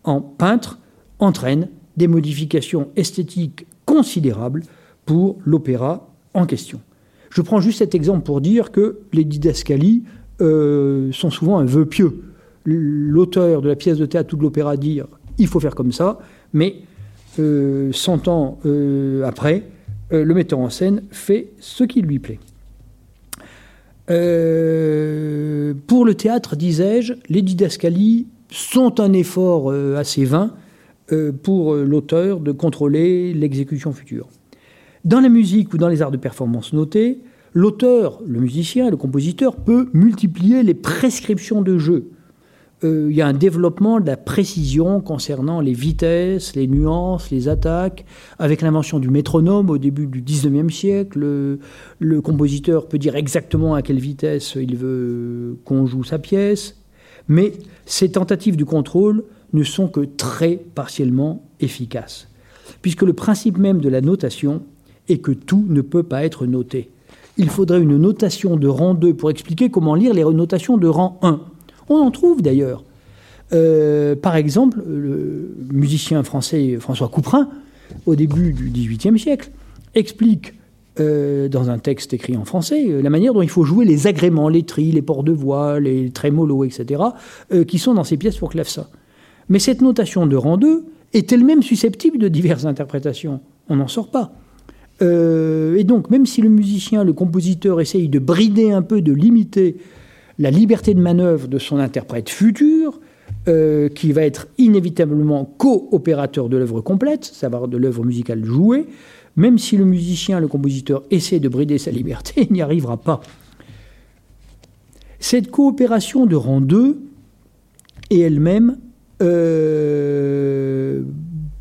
en peintre, entraîne des modifications esthétiques considérables pour l'opéra en question. Je prends juste cet exemple pour dire que les didascalies euh, sont souvent un vœu pieux. L'auteur de la pièce de théâtre ou de l'opéra dire il faut faire comme ça, mais euh, 100 ans euh, après, euh, le metteur en scène fait ce qui lui plaît. Pour le théâtre, disais-je, les didascalies sont un effort assez vain pour l'auteur de contrôler l'exécution future. Dans la musique ou dans les arts de performance notés, l'auteur, le musicien, le compositeur peut multiplier les prescriptions de jeu. Euh, il y a un développement de la précision concernant les vitesses, les nuances, les attaques. Avec l'invention du métronome au début du 19e siècle, le, le compositeur peut dire exactement à quelle vitesse il veut qu'on joue sa pièce. Mais ces tentatives du contrôle ne sont que très partiellement efficaces. Puisque le principe même de la notation et que tout ne peut pas être noté. Il faudrait une notation de rang 2 pour expliquer comment lire les notations de rang 1. On en trouve d'ailleurs. Euh, par exemple, le musicien français François Couperin, au début du XVIIIe siècle, explique euh, dans un texte écrit en français euh, la manière dont il faut jouer les agréments, les tris, les ports de voix, les trémolos, etc., qui sont dans ces pièces pour clavecin. Mais cette notation de rang 2 est elle-même susceptible de diverses interprétations. On n'en sort pas. Et donc, même si le musicien, le compositeur essaye de brider un peu, de limiter la liberté de manœuvre de son interprète futur, euh, qui va être inévitablement co-opérateur de l'œuvre complète, savoir de l'œuvre musicale jouée, même si le musicien, le compositeur essaie de brider sa liberté, il n'y arrivera pas. Cette coopération de rang 2 est elle-même euh,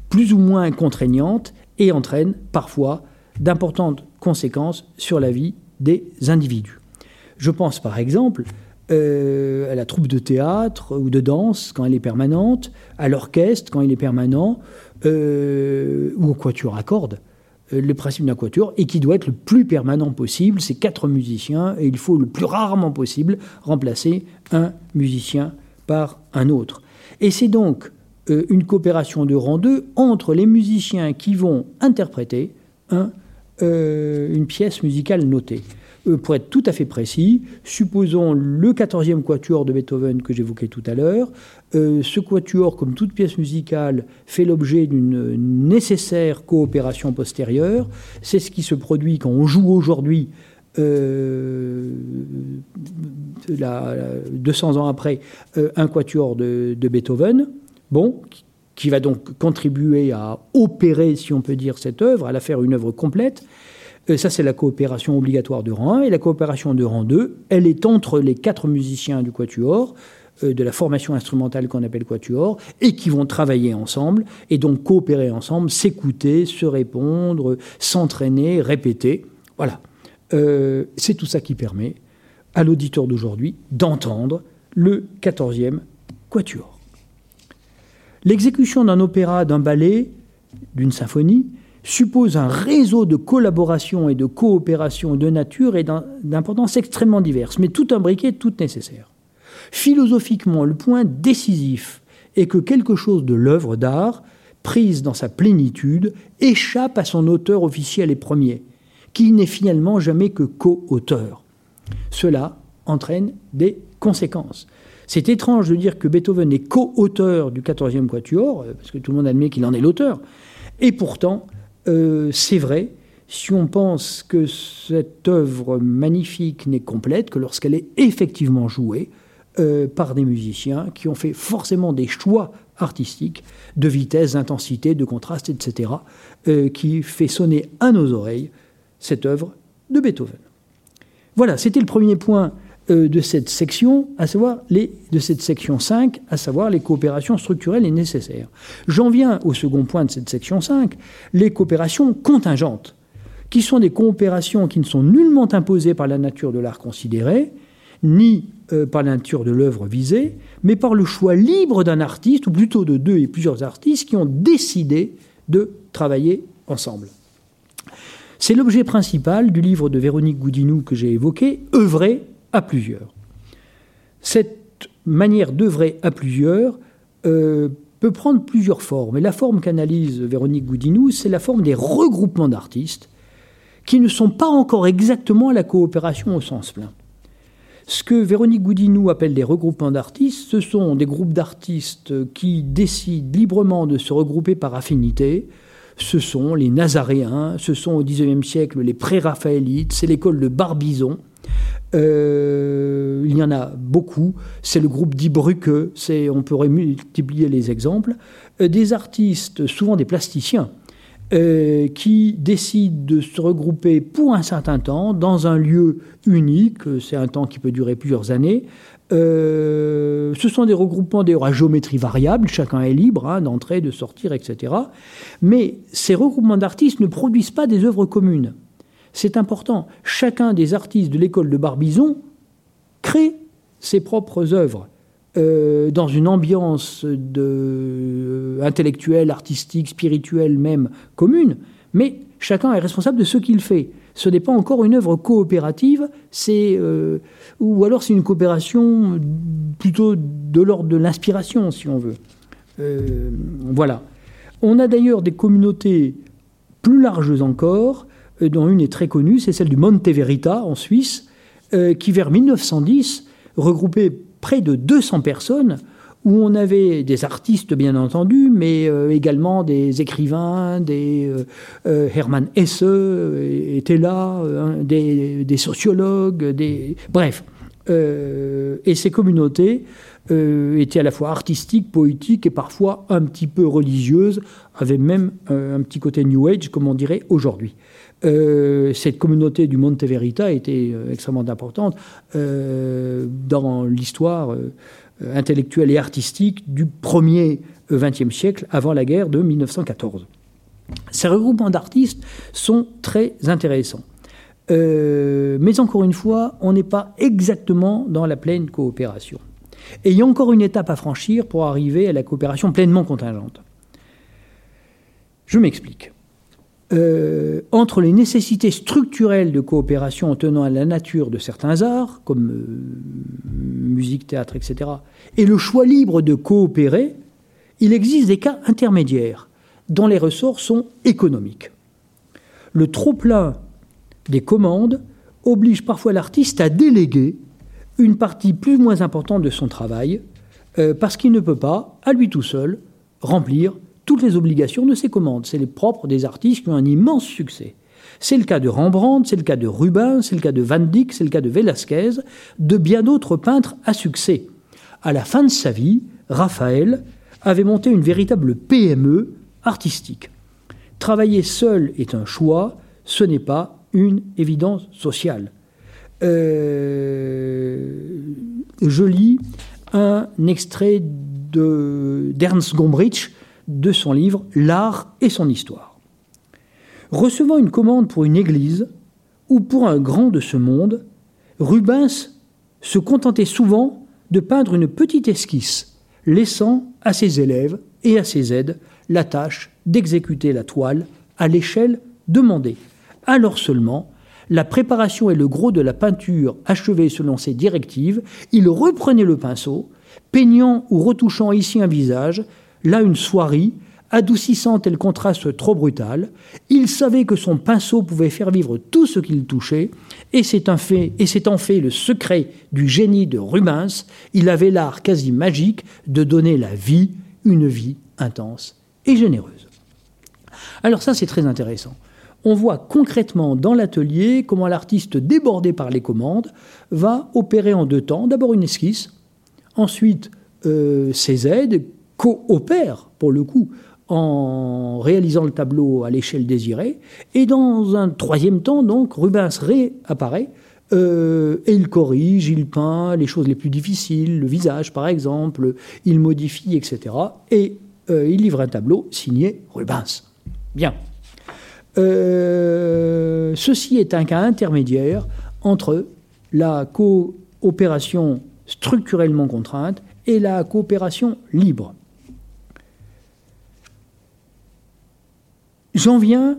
plus ou moins contraignante et entraîne parfois d'importantes conséquences sur la vie des individus. Je pense par exemple euh, à la troupe de théâtre ou de danse quand elle est permanente, à l'orchestre quand il est permanent, euh, ou au quatuor à cordes. Euh, le principe d'un quatuor, et qui doit être le plus permanent possible, c'est quatre musiciens, et il faut le plus rarement possible remplacer un musicien par un autre. Et c'est donc une coopération de rang 2 entre les musiciens qui vont interpréter un une pièce musicale notée. Euh, pour être tout à fait précis, supposons le 14e quatuor de Beethoven que j'évoquais tout à l'heure. Euh, ce quatuor, comme toute pièce musicale, fait l'objet d'une nécessaire coopération postérieure. C'est ce qui se produit quand on joue aujourd'hui euh, 200 ans après, un quatuor de, de, Beethoven, bon, qui va donc contribuer à opérer, si on peut dire, cette œuvre, à la faire une œuvre complète. Euh, ça, c'est la coopération obligatoire de rang 1. Et la coopération de rang 2, elle est entre les quatre musiciens du quatuor, euh, de la formation instrumentale qu'on appelle quatuor, et qui vont travailler ensemble, et donc coopérer ensemble, s'écouter, se répondre, s'entraîner, répéter. Voilà. Euh, c'est tout ça qui permet à l'auditeur d'aujourd'hui d'entendre le 14e quatuor. L'exécution d'un opéra, d'un ballet, d'une symphonie, suppose un réseau de collaboration et de coopération de nature et d'importance extrêmement diverses, mais tout imbriqué, tout nécessaire. Philosophiquement, le point décisif est que quelque chose de l'œuvre d'art, prise dans sa plénitude, échappe à son auteur officiel et premier, qui n'est finalement jamais que co-auteur. Cela entraîne des conséquences. C'est étrange de dire que Beethoven est co-auteur du 14e quatuor, euh, parce que tout le monde admet qu'il en est l'auteur. Et pourtant, euh, c'est vrai, si on pense que cette œuvre magnifique n'est complète que lorsqu'elle est effectivement jouée euh, par des musiciens qui ont fait forcément des choix artistiques de vitesse, d'intensité, de contraste, etc., qui fait sonner à nos oreilles cette œuvre de Beethoven. Voilà, c'était le premier point euh, de cette section, à savoir les, de cette section 5, à savoir les coopérations structurelles et nécessaires. J'en viens au second point de cette section 5, les coopérations contingentes, qui sont des coopérations qui ne sont nullement imposées par la nature de l'art considéré ni euh, par la nature de l'œuvre visée, mais par le choix libre d'un artiste, ou plutôt de deux et plusieurs artistes, qui ont décidé de travailler ensemble. C'est l'objet principal du livre de Véronique Goudinou que j'ai évoqué, œuvrer à plusieurs. Cette manière d'œuvrer à plusieurs euh, peut prendre plusieurs formes. Et la forme qu'analyse Véronique Goudinou, c'est la forme des regroupements d'artistes qui ne sont pas encore exactement la coopération au sens plein. Ce que Véronique Goudinou appelle des regroupements d'artistes, ce sont des groupes d'artistes qui décident librement de se regrouper par affinité, ce sont les Nazaréens, ce sont au XIXe siècle les pré-raphaélites, c'est l'école de Barbizon. Euh, il y en a beaucoup. C'est le groupe d'Ibruque, on pourrait multiplier les exemples. Euh, des artistes, souvent des plasticiens, euh, qui décident de se regrouper pour un certain temps dans un lieu unique, c'est un temps qui peut durer plusieurs années, ce sont des regroupements d'ailleurs à géométrie variable, chacun est libre hein, d'entrer, de sortir, etc. Mais ces regroupements d'artistes ne produisent pas des œuvres communes. C'est important. Chacun des artistes de l'école de Barbizon crée ses propres œuvres. Euh, dans une ambiance euh, intellectuelle, artistique, spirituelle même commune, mais chacun est responsable de ce qu'il fait ce n'est pas encore une œuvre coopérative, c'est euh, ou alors c'est une coopération plutôt de l'ordre de l'inspiration, si on veut. Voilà. On a d'ailleurs des communautés plus larges encore, dont une est très connue, c'est celle du Monte Verita en Suisse, qui vers 1910 regroupait près de 200 personnes où on avait des artistes bien entendu, mais euh, également des écrivains, des euh, euh, Hermann Hesse était là, hein, des, sociologues, des bref. et ces communautés étaient à la fois artistiques, poétiques et parfois un petit peu religieuses, avaient même un petit côté New Age, comme on dirait aujourd'hui. Cette communauté du Monte Verita était extrêmement importante dans l'histoire euh, intellectuelle et artistique du premier XXe siècle, avant la guerre de 1914. Ces regroupements d'artistes sont très intéressants. Euh, mais encore une fois, on n'est pas exactement dans la pleine coopération. Et il y a encore une étape à franchir pour arriver à la coopération pleinement contingente. Je m'explique. Euh, entre les nécessités structurelles de coopération en tenant à la nature de certains arts, comme euh, musique, théâtre, etc., et le choix libre de coopérer, il existe des cas intermédiaires dont les ressorts sont économiques. Le trop-plein des commandes oblige parfois l'artiste à déléguer une partie plus ou moins importante de son travail, euh, parce qu'il ne peut pas, à lui tout seul, remplir toutes les obligations de ses commandes. C'est les propres des artistes qui ont un immense succès. C'est le cas de Rembrandt, c'est le cas de Rubens, c'est le cas de Van Dyck, c'est le cas de Velázquez, de bien d'autres peintres à succès. À la fin de sa vie, Raphaël avait monté une véritable PME artistique. Travailler seul est un choix, ce n'est pas une évidence sociale. Euh, je lis un extrait d'Ernst Gombrich de son livre L'art et son histoire. Recevant une commande pour une église ou pour un grand de ce monde, Rubens se contentait souvent de peindre une petite esquisse, laissant à ses élèves et à ses aides la tâche d'exécuter la toile à l'échelle demandée. Alors seulement, la préparation et le gros de la peinture achevée selon ses directives, il reprenait le pinceau, peignant ou retouchant ici un visage, là une soierie, adoucissant tel contraste trop brutal. Il savait que son pinceau pouvait faire vivre tout ce qu'il touchait, et c'est un fait, en fait le secret du génie de Rubens. Il avait l'art quasi magique de donner la vie, une vie intense et généreuse. Alors ça, c'est très intéressant. On voit concrètement dans l'atelier comment l'artiste débordé par les commandes va opérer en deux temps. D'abord une esquisse, ensuite euh, ses aides coopèrent, pour le coup, en réalisant le tableau à l'échelle désirée. Et dans un troisième temps, donc, Rubens réapparaît euh, et il corrige, il peint les choses les plus difficiles, le visage par exemple, il modifie, etc. Et euh, il livre un tableau signé Rubens. Bien. Euh, ceci est un cas intermédiaire entre la coopération structurellement contrainte et la coopération libre. J'en viens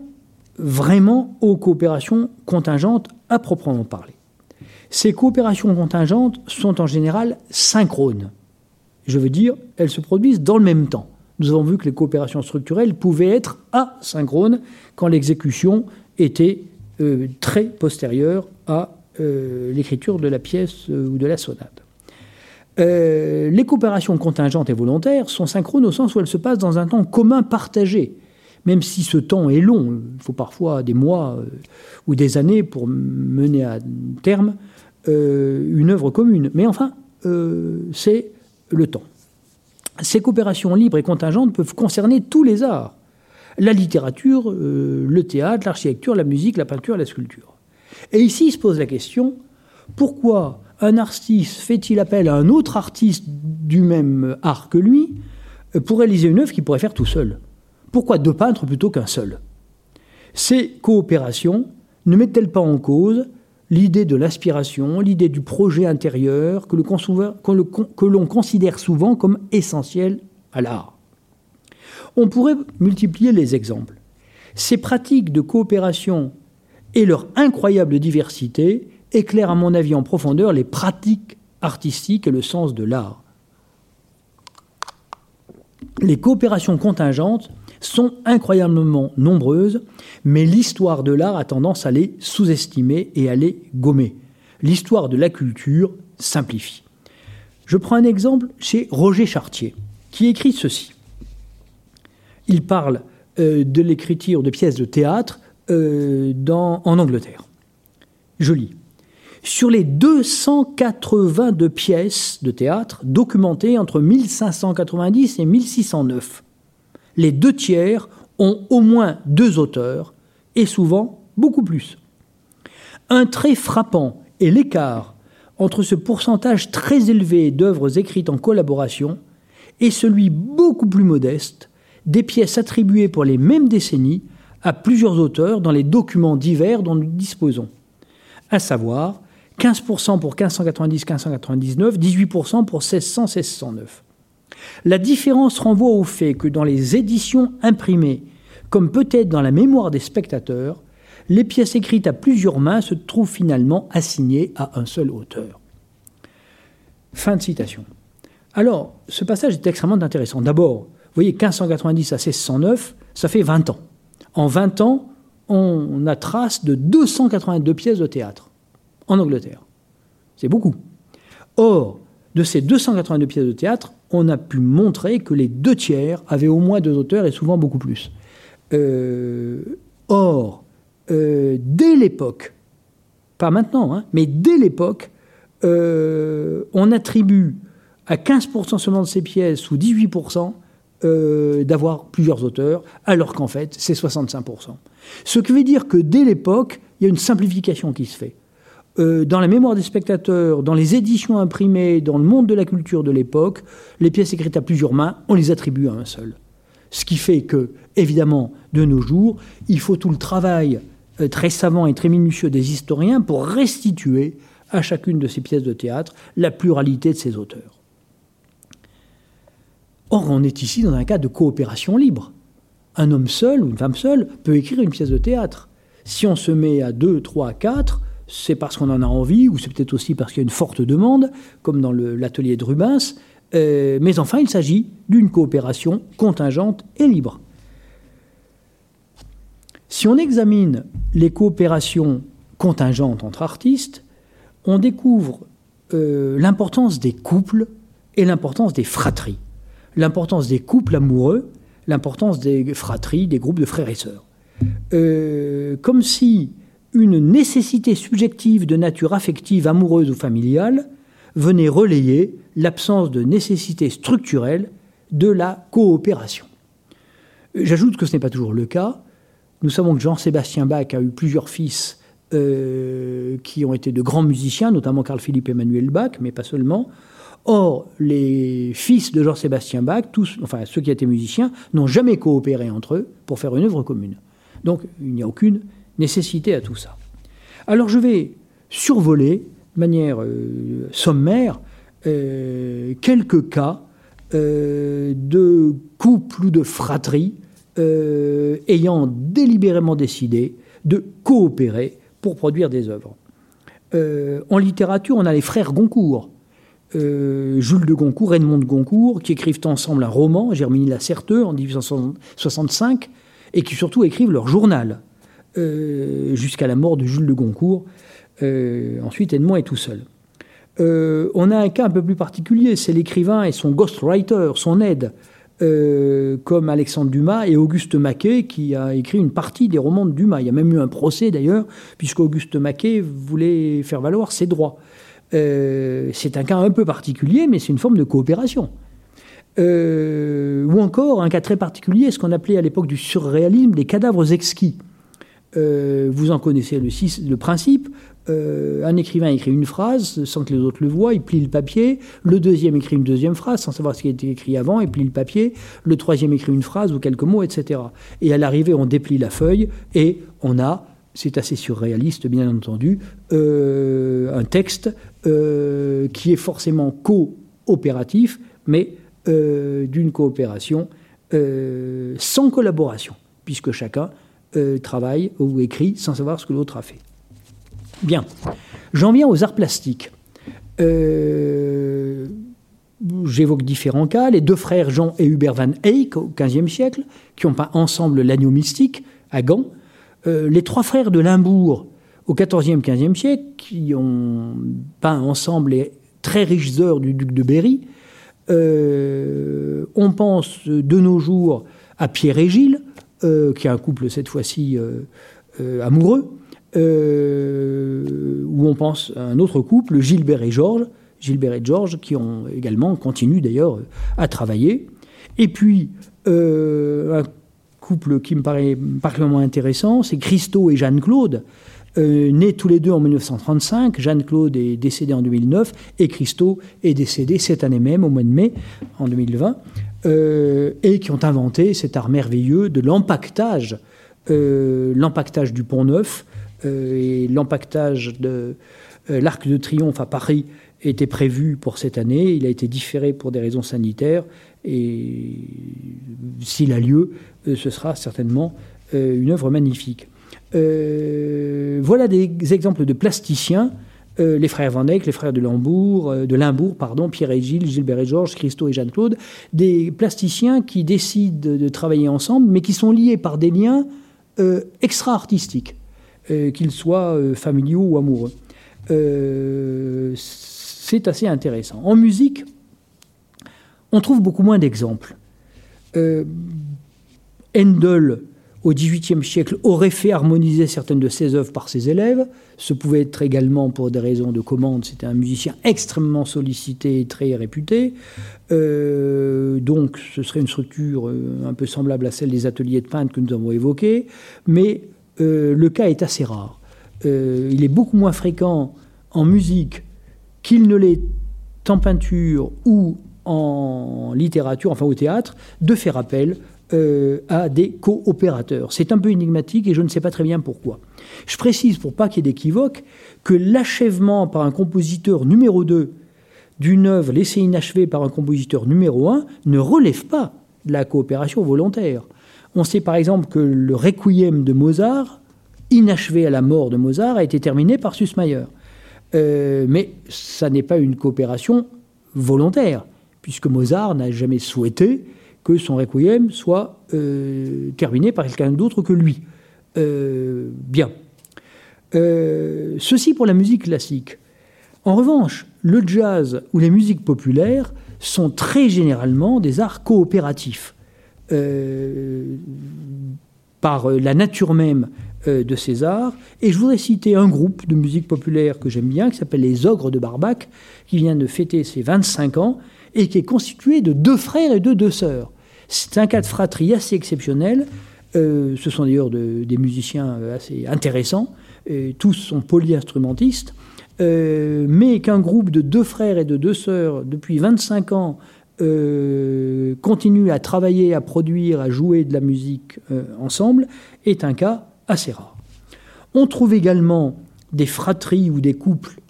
vraiment aux coopérations contingentes à proprement parler. Ces coopérations contingentes sont en général synchrones. Je veux dire, elles se produisent dans le même temps. Nous avons vu que les coopérations structurelles pouvaient être asynchrones quand l'exécution était euh, très postérieure à euh, l'écriture de la pièce euh, ou de la sonate. les coopérations contingentes et volontaires sont synchrones au sens où elles se passent dans un temps commun partagé même si ce temps est long, il faut parfois des mois euh, ou des années pour mener à terme euh, une œuvre commune. Mais enfin, euh, c'est le temps. Ces coopérations libres et contingentes peuvent concerner tous les arts. La littérature, le théâtre, l'architecture, la musique, la peinture, la sculpture. Et ici, se pose la question, pourquoi un artiste fait-il appel à un autre artiste du même art que lui pour réaliser une œuvre qu'il pourrait faire tout seul? Pourquoi deux peintres plutôt qu'un seul? Ces coopérations ne mettent-elles pas en cause l'idée de l'inspiration, l'idée du projet intérieur que, l'on considère souvent comme essentiel à l'art? On pourrait multiplier les exemples. Ces pratiques de coopération et leur incroyable diversité éclairent à mon avis en profondeur les pratiques artistiques et le sens de l'art. Les coopérations contingentes sont incroyablement nombreuses, mais l'histoire de l'art a tendance à les sous-estimer et à les gommer. L'histoire de la culture simplifie. Je prends un exemple chez Roger Chartier, qui écrit ceci. Il parle euh, de l'écriture de pièces de théâtre euh, en Angleterre. Je lis. Sur les 282 pièces de théâtre documentées entre 1590 et 1609, les deux tiers ont au moins deux auteurs, et souvent beaucoup plus. Un trait frappant est l'écart entre ce pourcentage très élevé d'œuvres écrites en collaboration et celui beaucoup plus modeste des pièces attribuées pour les mêmes décennies à plusieurs auteurs dans les documents divers dont nous disposons, à savoir 15% pour 1590-1599, 18% pour 1600-1609. La différence renvoie au fait que dans les éditions imprimées, comme peut-être dans la mémoire des spectateurs, les pièces écrites à plusieurs mains se trouvent finalement assignées à un seul auteur. Fin de citation. Alors, ce passage est extrêmement intéressant. D'abord, vous voyez, 1590 à 1609, ça fait 20 ans. En 20 ans, on a trace de 282 pièces de théâtre en Angleterre. C'est beaucoup. Or, de ces 282 pièces de théâtre, on a pu montrer que les deux tiers avaient au moins deux auteurs et souvent beaucoup plus. Euh, or, euh, dès l'époque, pas maintenant, hein, mais dès l'époque, euh, on attribue à 15% seulement de ces pièces ou 18% d'avoir plusieurs auteurs, alors qu'en fait, c'est 65%. Ce qui veut dire que dès l'époque, il y a une simplification qui se fait. Euh, dans la mémoire des spectateurs, dans les éditions imprimées, dans le monde de la culture de l'époque, les pièces écrites à plusieurs mains, on les attribue à un seul. Ce qui fait que, évidemment, de nos jours, il faut tout le travail euh, très savant et très minutieux des historiens pour restituer à chacune de ces pièces de théâtre la pluralité de ses auteurs. Or, on est ici dans un cas de coopération libre. Un homme seul ou une femme seule peut écrire une pièce de théâtre. Si on se met à deux, trois, quatre, c'est parce qu'on en a envie, ou c'est peut-être aussi parce qu'il y a une forte demande, comme dans l'atelier de Rubens, euh, mais enfin il s'agit d'une coopération contingente et libre. Si on examine les coopérations contingentes entre artistes, on découvre euh, l'importance des couples et l'importance des fratries. L'importance des couples amoureux, l'importance des fratries, des groupes de frères et sœurs. Euh, comme si une nécessité subjective de nature affective, amoureuse ou familiale venait relayer l'absence de nécessité structurelle de la coopération. J'ajoute que ce n'est pas toujours le cas. Nous savons que Jean-Sébastien Bach a eu plusieurs fils euh, qui ont été de grands musiciens, notamment Carl-Philippe Emmanuel Bach, mais pas seulement. Or, les fils de Jean-Sébastien Bach, tous, enfin ceux qui étaient musiciens, n'ont jamais coopéré entre eux pour faire une œuvre commune. Donc, il n'y a aucune nécessité à tout ça. Alors je vais survoler de manière sommaire quelques cas de couple ou de fratrie ayant délibérément décidé de coopérer pour produire des œuvres. en littérature, on a les frères Goncourt, euh, Jules de Goncourt, Edmond de Goncourt, qui écrivent ensemble un roman, Germini la Certeux, en 1865, et qui surtout écrivent leur journal, euh, jusqu'à la mort de Jules de Goncourt. Euh, ensuite, Edmond est tout seul. on a un cas un peu plus particulier, c'est l'écrivain et son ghostwriter, son aide, comme Alexandre Dumas et Auguste Maquet, qui a écrit une partie des romans de Dumas. Il y a même eu un procès d'ailleurs, puisqu'Auguste Maquet voulait faire valoir ses droits. Euh, c'est un cas un peu particulier, mais c'est une forme de coopération. Euh, ou encore, un cas très particulier, ce qu'on appelait à l'époque du surréalisme des cadavres exquis. Euh, vous en connaissez le, principe. un écrivain écrit une phrase sans que les autres le voient, il plie le papier. Le deuxième écrit une deuxième phrase sans savoir ce qui a été écrit avant, il plie le papier. Le troisième écrit une phrase ou quelques mots, etc. Et à l'arrivée, on déplie la feuille et on a c'est assez surréaliste, bien entendu, un texte euh, qui est forcément coopératif, mais euh, d'une coopération euh, sans collaboration, puisque chacun travaille ou écrit sans savoir ce que l'autre a fait. Bien, j'en viens aux arts plastiques. J'évoque différents cas. Les deux frères Jean et Hubert van Eyck au XVe siècle, qui ont peint ensemble l'agneau mystique à Gand. les trois frères de Limbourg, au XIVe, XVe siècle, qui ont peint ensemble les très riches heures du duc de Berry. Euh, on pense de nos jours à Pierre et Gilles, euh, qui est un couple cette fois-ci euh, amoureux, où on pense à un autre couple, Gilbert et Georges, Gilbert et Georges, qui ont également continué d'ailleurs à travailler. Et puis, un couple qui me paraît particulièrement intéressant, c'est Christo et Jeanne-Claude, euh, nés tous les deux en 1935. Jeanne-Claude est décédée en 2009 et Christo est décédé cette année même, au mois de mai, en 2020, euh, et qui ont inventé cet art merveilleux de l'empaquetage, euh, l'empaquetage du Pont Neuf et l'empaquetage de l'Arc de Triomphe à Paris était prévu pour cette année. Il a été différé pour des raisons sanitaires et s'il a lieu, ce sera certainement une œuvre magnifique. Euh, voilà des exemples de plasticiens. Euh, les frères Van Eyck, les frères de Limbourg, euh, de Limbourg, pardon, Pierre et Gilles, Gilbert et Georges, Christo et Jeanne-Claude, des plasticiens qui décident de, travailler ensemble, mais qui sont liés par des liens extra-artistiques, qu'ils soient familiaux ou amoureux. c'est assez intéressant. En musique, on trouve beaucoup moins d'exemples. Handel au XVIIIe siècle, aurait fait harmoniser certaines de ses œuvres par ses élèves. Ce pouvait être également pour des raisons de commande. C'était un musicien extrêmement sollicité et très réputé. Euh, donc, ce serait une structure euh, un peu semblable à celle des ateliers de peintre que nous avons évoqués. Mais euh, le cas est assez rare. il est beaucoup moins fréquent en musique qu'il ne l'est en peinture ou en littérature, enfin au théâtre, de faire appel euh, à des coopérateurs. C'est un peu énigmatique et je ne sais pas très bien pourquoi. Je précise, pour pas qu'il y ait d'équivoque, que l'achèvement par un compositeur numéro 2 d'une œuvre laissée inachevée par un compositeur numéro 1 ne relève pas de la coopération volontaire. On sait par exemple que le requiem de Mozart, inachevé à la mort de Mozart, a été terminé par Sussmayer. Euh, mais ça n'est pas une coopération volontaire, puisque Mozart n'a jamais souhaité que son requiem soit euh, terminé par quelqu'un d'autre que lui. Euh, bien. Euh, ceci pour la musique classique. En revanche, le jazz ou les musiques populaires sont très généralement des arts coopératifs. par la nature même de ces arts. Et je voudrais citer un groupe de musique populaire que j'aime bien, qui s'appelle les Ogres de Barbac, qui vient de fêter ses 25 ans et qui est constitué de deux frères et de deux sœurs. C'est un cas de fratrie assez exceptionnel. Euh, ce sont d'ailleurs des musiciens euh, assez intéressants. tous sont polyinstrumentistes. Euh, mais qu'un groupe de deux frères et de deux sœurs, depuis 25 ans, continue à travailler, à produire, à jouer de la musique ensemble, est un cas assez rare. On trouve également des fratries ou des couples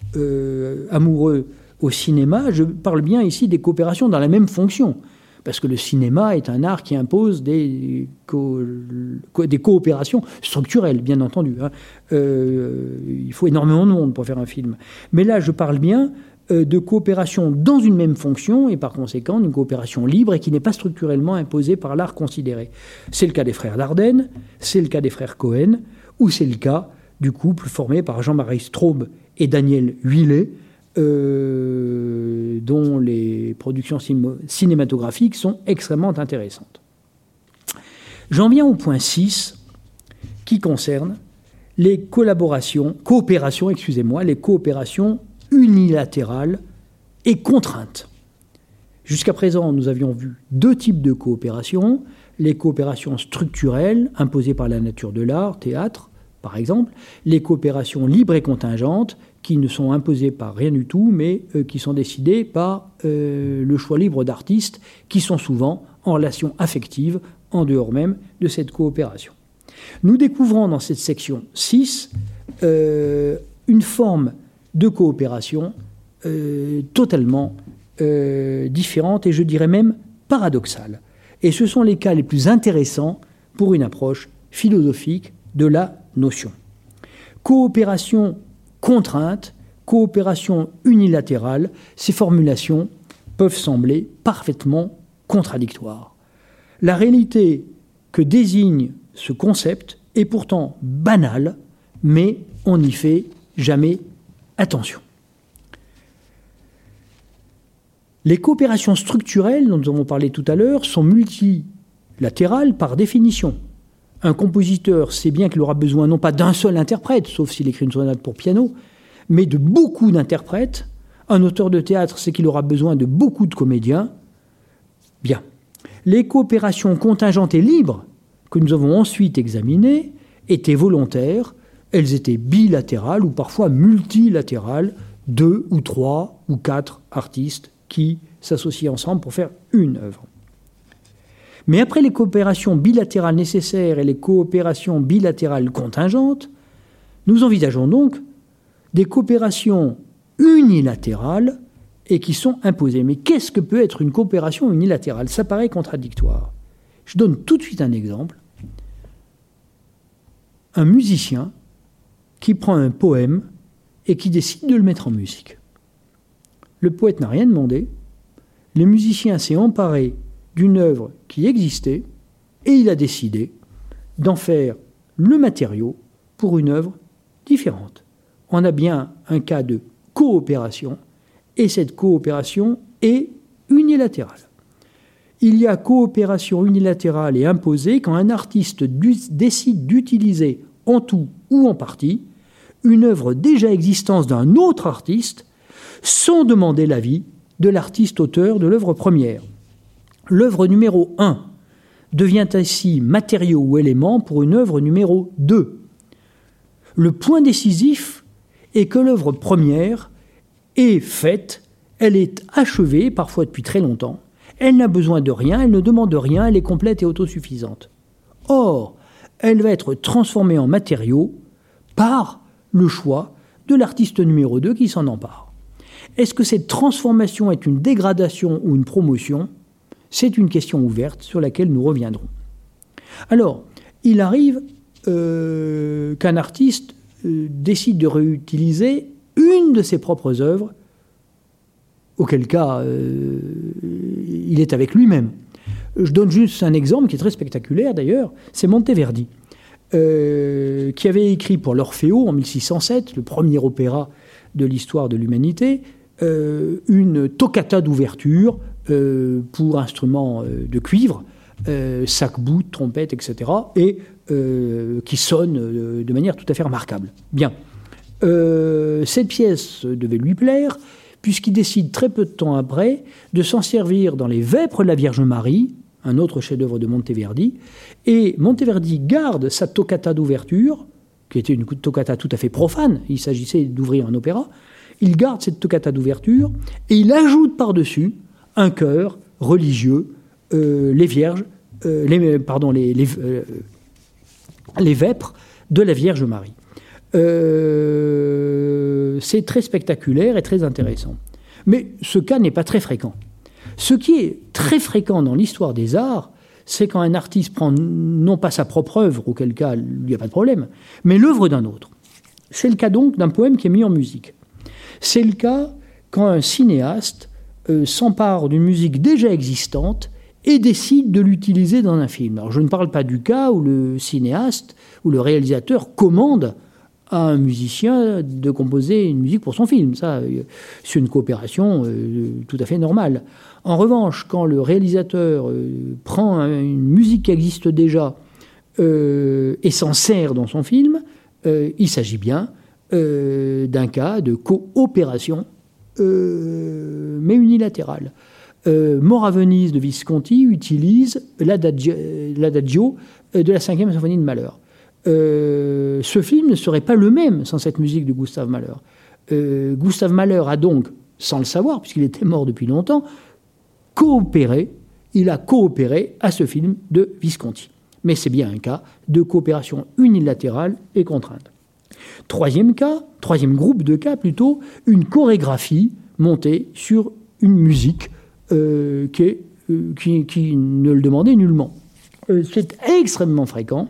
amoureux au cinéma, je parle bien ici des coopérations dans la même fonction parce que le cinéma est un art qui impose des, coopérations structurelles, bien entendu. Hein. Euh, il faut énormément de monde pour faire un film. Mais là, je parle bien euh, de coopération dans une même fonction et par conséquent d'une coopération libre et qui n'est pas structurellement imposée par l'art considéré. C'est le cas des frères Dardenne, c'est le cas des frères Cohen, ou c'est le cas du couple formé par Jean-Marie Straub et Daniel Huillet, euh, dont les productions cinématographiques sont extrêmement intéressantes. J'en viens au point 6 qui concerne les collaborations, coopérations, excusez-moi, les coopérations unilatérales et contraintes. Jusqu'à présent, nous avions vu deux types de coopérations, les coopérations structurelles imposées par la nature de l'art, théâtre par exemple, les coopérations libres et contingentes qui ne sont imposées par rien du tout, mais euh, qui sont décidées par euh, le choix libre d'artistes, qui sont souvent en relation affective, en dehors même de cette coopération. Nous découvrons dans cette section 6 euh, une forme de coopération totalement différente et je dirais même paradoxale. Et ce sont les cas les plus intéressants pour une approche philosophique de la notion. Coopération contrainte, coopération unilatérale, ces formulations peuvent sembler parfaitement contradictoires. La réalité que désigne ce concept est pourtant banale, mais on n'y fait jamais attention. Les coopérations structurelles dont nous avons parlé tout à l'heure sont multilatérales par définition. Un compositeur sait bien qu'il aura besoin non pas d'un seul interprète, sauf s'il écrit une sonate pour piano, mais de beaucoup d'interprètes. Un auteur de théâtre sait qu'il aura besoin de beaucoup de comédiens. Bien. Les coopérations contingentes et libres que nous avons ensuite examinées étaient volontaires, elles étaient bilatérales ou parfois multilatérales, deux ou trois ou quatre artistes qui s'associent ensemble pour faire une œuvre. Mais après les coopérations bilatérales nécessaires et les coopérations bilatérales contingentes, nous envisageons donc des coopérations unilatérales et qui sont imposées. Mais qu'est-ce que peut être une coopération unilatérale? Ça paraît contradictoire. Je donne tout de suite un exemple. Un musicien qui prend un poème et qui décide de le mettre en musique. Le poète n'a rien demandé. Le musicien s'est emparé d'une œuvre qui existait et il a décidé d'en faire le matériau pour une œuvre différente. On a bien un cas de coopération et cette coopération est unilatérale. Il y a coopération unilatérale et imposée quand un artiste décide d'utiliser en tout ou en partie une œuvre déjà existante d'un autre artiste sans demander l'avis de l'artiste auteur de l'œuvre première. L'œuvre numéro 1 devient ainsi matériau ou élément pour une œuvre numéro 2. Le point décisif est que l'œuvre première est faite, elle est achevée, parfois depuis très longtemps, elle n'a besoin de rien, elle ne demande rien, elle est complète et autosuffisante. Or, elle va être transformée en matériau par le choix de l'artiste numéro 2 qui s'en empare. Est-ce que cette transformation est une dégradation ou une promotion? C'est une question ouverte sur laquelle nous reviendrons. Alors, il arrive euh, qu'un artiste euh, décide de réutiliser une de ses propres œuvres, auquel cas euh, il est avec lui-même. Je donne juste un exemple qui est très spectaculaire d'ailleurs, c'est Monteverdi, qui avait écrit pour l'Orfeo en 1607, le premier opéra de l'histoire de l'humanité, une toccata d'ouverture euh, pour instruments euh, de cuivre, euh, sac-bout, trompette, etc., et qui sonne de manière tout à fait remarquable. Bien. cette pièce devait lui plaire, puisqu'il décide très peu de temps après de s'en servir dans les Vêpres de la Vierge Marie, un autre chef-d'œuvre de Monteverdi, et Monteverdi garde sa toccata d'ouverture, qui était une toccata tout à fait profane, il s'agissait d'ouvrir un opéra, il garde cette toccata d'ouverture et il ajoute par-dessus un chœur religieux, euh, les vierges, euh, les, pardon, les, les, euh, les, vêpres de la Vierge Marie. c'est très spectaculaire et très intéressant. Mais ce cas n'est pas très fréquent. Ce qui est très fréquent dans l'histoire des arts, c'est quand un artiste prend non pas sa propre œuvre, auquel cas il n'y a pas de problème, mais l'œuvre d'un autre. C'est le cas donc d'un poème qui est mis en musique. C'est le cas quand un cinéaste euh, s'empare d'une musique déjà existante et décide de l'utiliser dans un film. Alors je ne parle pas du cas où le cinéaste ou le réalisateur commande à un musicien de composer une musique pour son film. Ça, euh, c'est une coopération euh, tout à fait normale. En revanche, quand le réalisateur prend une musique qui existe déjà et s'en sert dans son film, il s'agit bien d'un cas de coopération, mais unilatérale. Mort à Venise de Visconti utilise l'adagio de la cinquième symphonie de Malheur. Euh, ce film ne serait pas le même sans cette musique de Gustave Mahler. Euh, Gustave Mahler a donc, sans le savoir, puisqu'il était mort depuis longtemps, coopéré, il a coopéré à ce film de Visconti. Mais c'est bien un cas de coopération unilatérale et contrainte. Troisième cas, troisième groupe de cas plutôt, une chorégraphie montée sur une musique euh, qui, qui, ne le demandait nullement. c'est extrêmement fréquent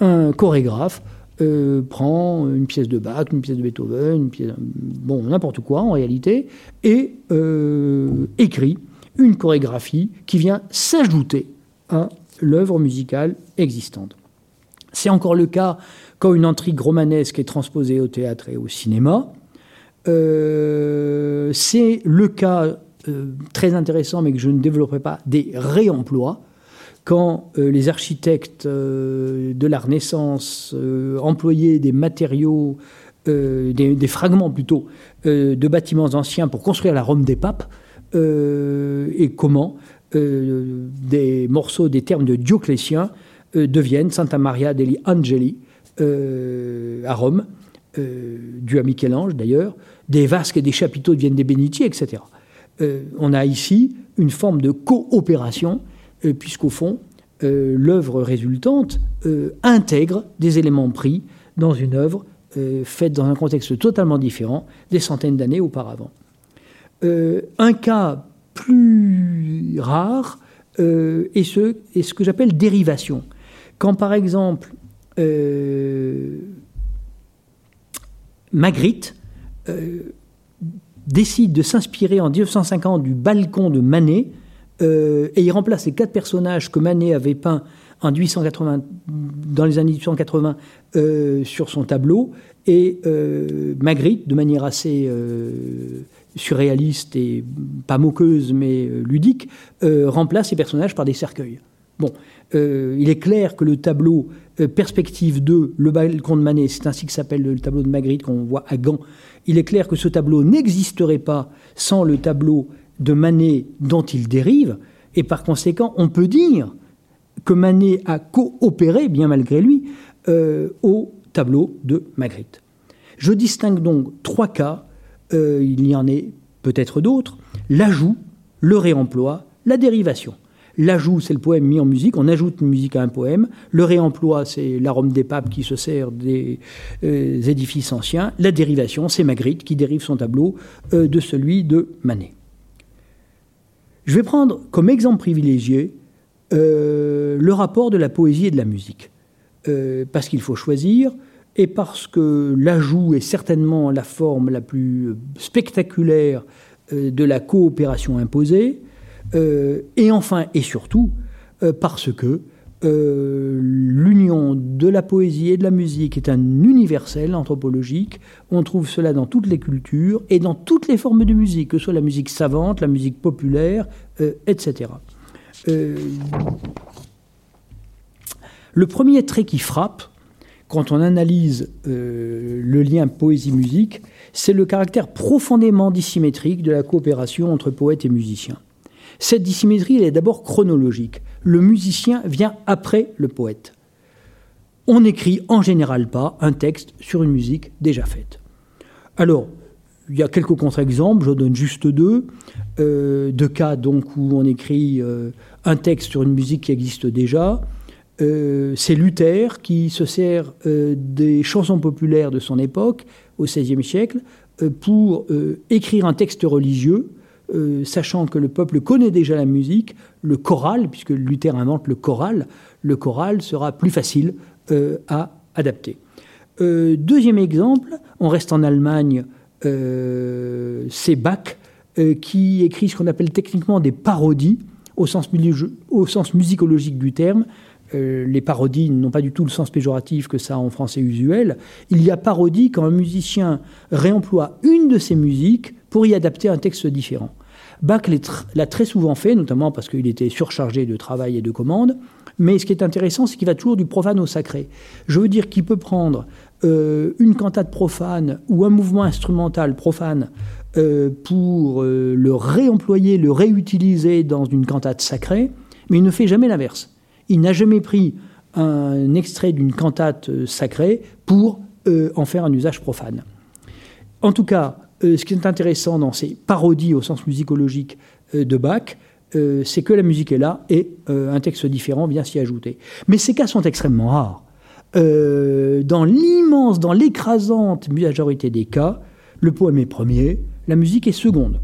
un chorégraphe euh, prend une pièce de Bach, une pièce de Beethoven, une pièce, bon, n'importe quoi en réalité, et euh, écrit une chorégraphie qui vient s'ajouter à l'œuvre musicale existante. C'est encore le cas quand une intrigue romanesque est transposée au théâtre et au cinéma. Euh, c'est le cas très intéressant, mais que je ne développerai pas, des réemplois quand euh, les architectes euh, de la Renaissance euh, employaient des matériaux, des, fragments plutôt, de bâtiments anciens pour construire la Rome des papes, et comment des morceaux des termes de Dioclétien deviennent Santa Maria degli Angeli à Rome, dû à Michel-Ange d'ailleurs, des vasques et des chapiteaux deviennent des bénitiers, etc. on a ici une forme de coopération euh, puisqu'au fond, euh, l'œuvre résultante euh, intègre des éléments pris dans une œuvre faite dans un contexte totalement différent des centaines d'années auparavant. un cas plus rare est ce que j'appelle dérivation. Quand par exemple Magritte décide de s'inspirer en 1950 du balcon de Manet euh, et il remplace les quatre personnages que Manet avait peints en 1880, dans les années 1880 euh, sur son tableau. Et euh, Magritte, de manière assez surréaliste et pas moqueuse mais ludique, remplace ces personnages par des cercueils. Bon, il est clair que le tableau Perspective 2, le balcon de Manet, c'est ainsi que s'appelle le tableau de Magritte qu'on voit à Gand, il est clair que ce tableau n'existerait pas sans le tableau de Manet dont il dérive, et par conséquent, on peut dire que Manet a coopéré, bien malgré lui, euh, au tableau de Magritte. Je distingue donc trois cas, euh, il y en est peut-être d'autres, l'ajout, le réemploi, la dérivation. L'ajout, c'est le poème mis en musique, on ajoute une musique à un poème. Le réemploi, c'est l'arôme des papes qui se sert des euh, édifices anciens. La dérivation, c'est Magritte qui dérive son tableau de celui de Manet. Je vais prendre comme exemple privilégié euh, le rapport de la poésie et de la musique, euh, parce qu'il faut choisir et parce que l'ajout est certainement la forme la plus spectaculaire euh, de la coopération imposée, et enfin et surtout parce que euh, l'union de la poésie et de la musique est un universel anthropologique. On trouve cela dans toutes les cultures et dans toutes les formes de musique, que ce soit la musique savante, la musique populaire, euh, etc. Euh, le premier trait qui frappe, quand on analyse le lien poésie-musique, c'est le caractère profondément dissymétrique de la coopération entre poètes et musiciens. Cette dissymétrie, elle est d'abord chronologique le musicien vient après le poète. On n'écrit en général pas un texte sur une musique déjà faite. Alors, il y a quelques contre-exemples, je donne juste deux. Euh, deux cas donc où on écrit euh, un texte sur une musique qui existe déjà. Euh, c'est Luther qui se sert des chansons populaires de son époque, au XVIe siècle, pour écrire un texte religieux, sachant que le peuple connaît déjà la musique, le choral, puisque Luther invente le choral, le choral sera plus facile à adapter. deuxième exemple, on reste en Allemagne, c'est Bach qui écrit ce qu'on appelle techniquement des parodies au sens, musicologique du terme, euh, les parodies n'ont pas du tout le sens péjoratif que ça en français usuel. Il y a parodie quand un musicien réemploie une de ses musiques pour y adapter un texte différent. Bach l'a très souvent fait, notamment parce qu'il était surchargé de travail et de commandes. Mais ce qui est intéressant, c'est qu'il va toujours du profane au sacré. Je veux dire qu'il peut prendre euh, une cantate profane ou un mouvement instrumental profane euh, pour le réemployer, le réutiliser dans une cantate sacrée, mais il ne fait jamais l'inverse. Il n'a jamais pris un extrait d'une cantate euh, sacrée pour euh, en faire un usage profane. En tout cas, euh, ce qui est intéressant dans ces parodies au sens musicologique de Bach, c'est que la musique est là et un texte différent vient s'y ajouter. Mais ces cas sont extrêmement rares. dans l'immense, dans l'écrasante majorité des cas, le poème est premier, la musique est seconde.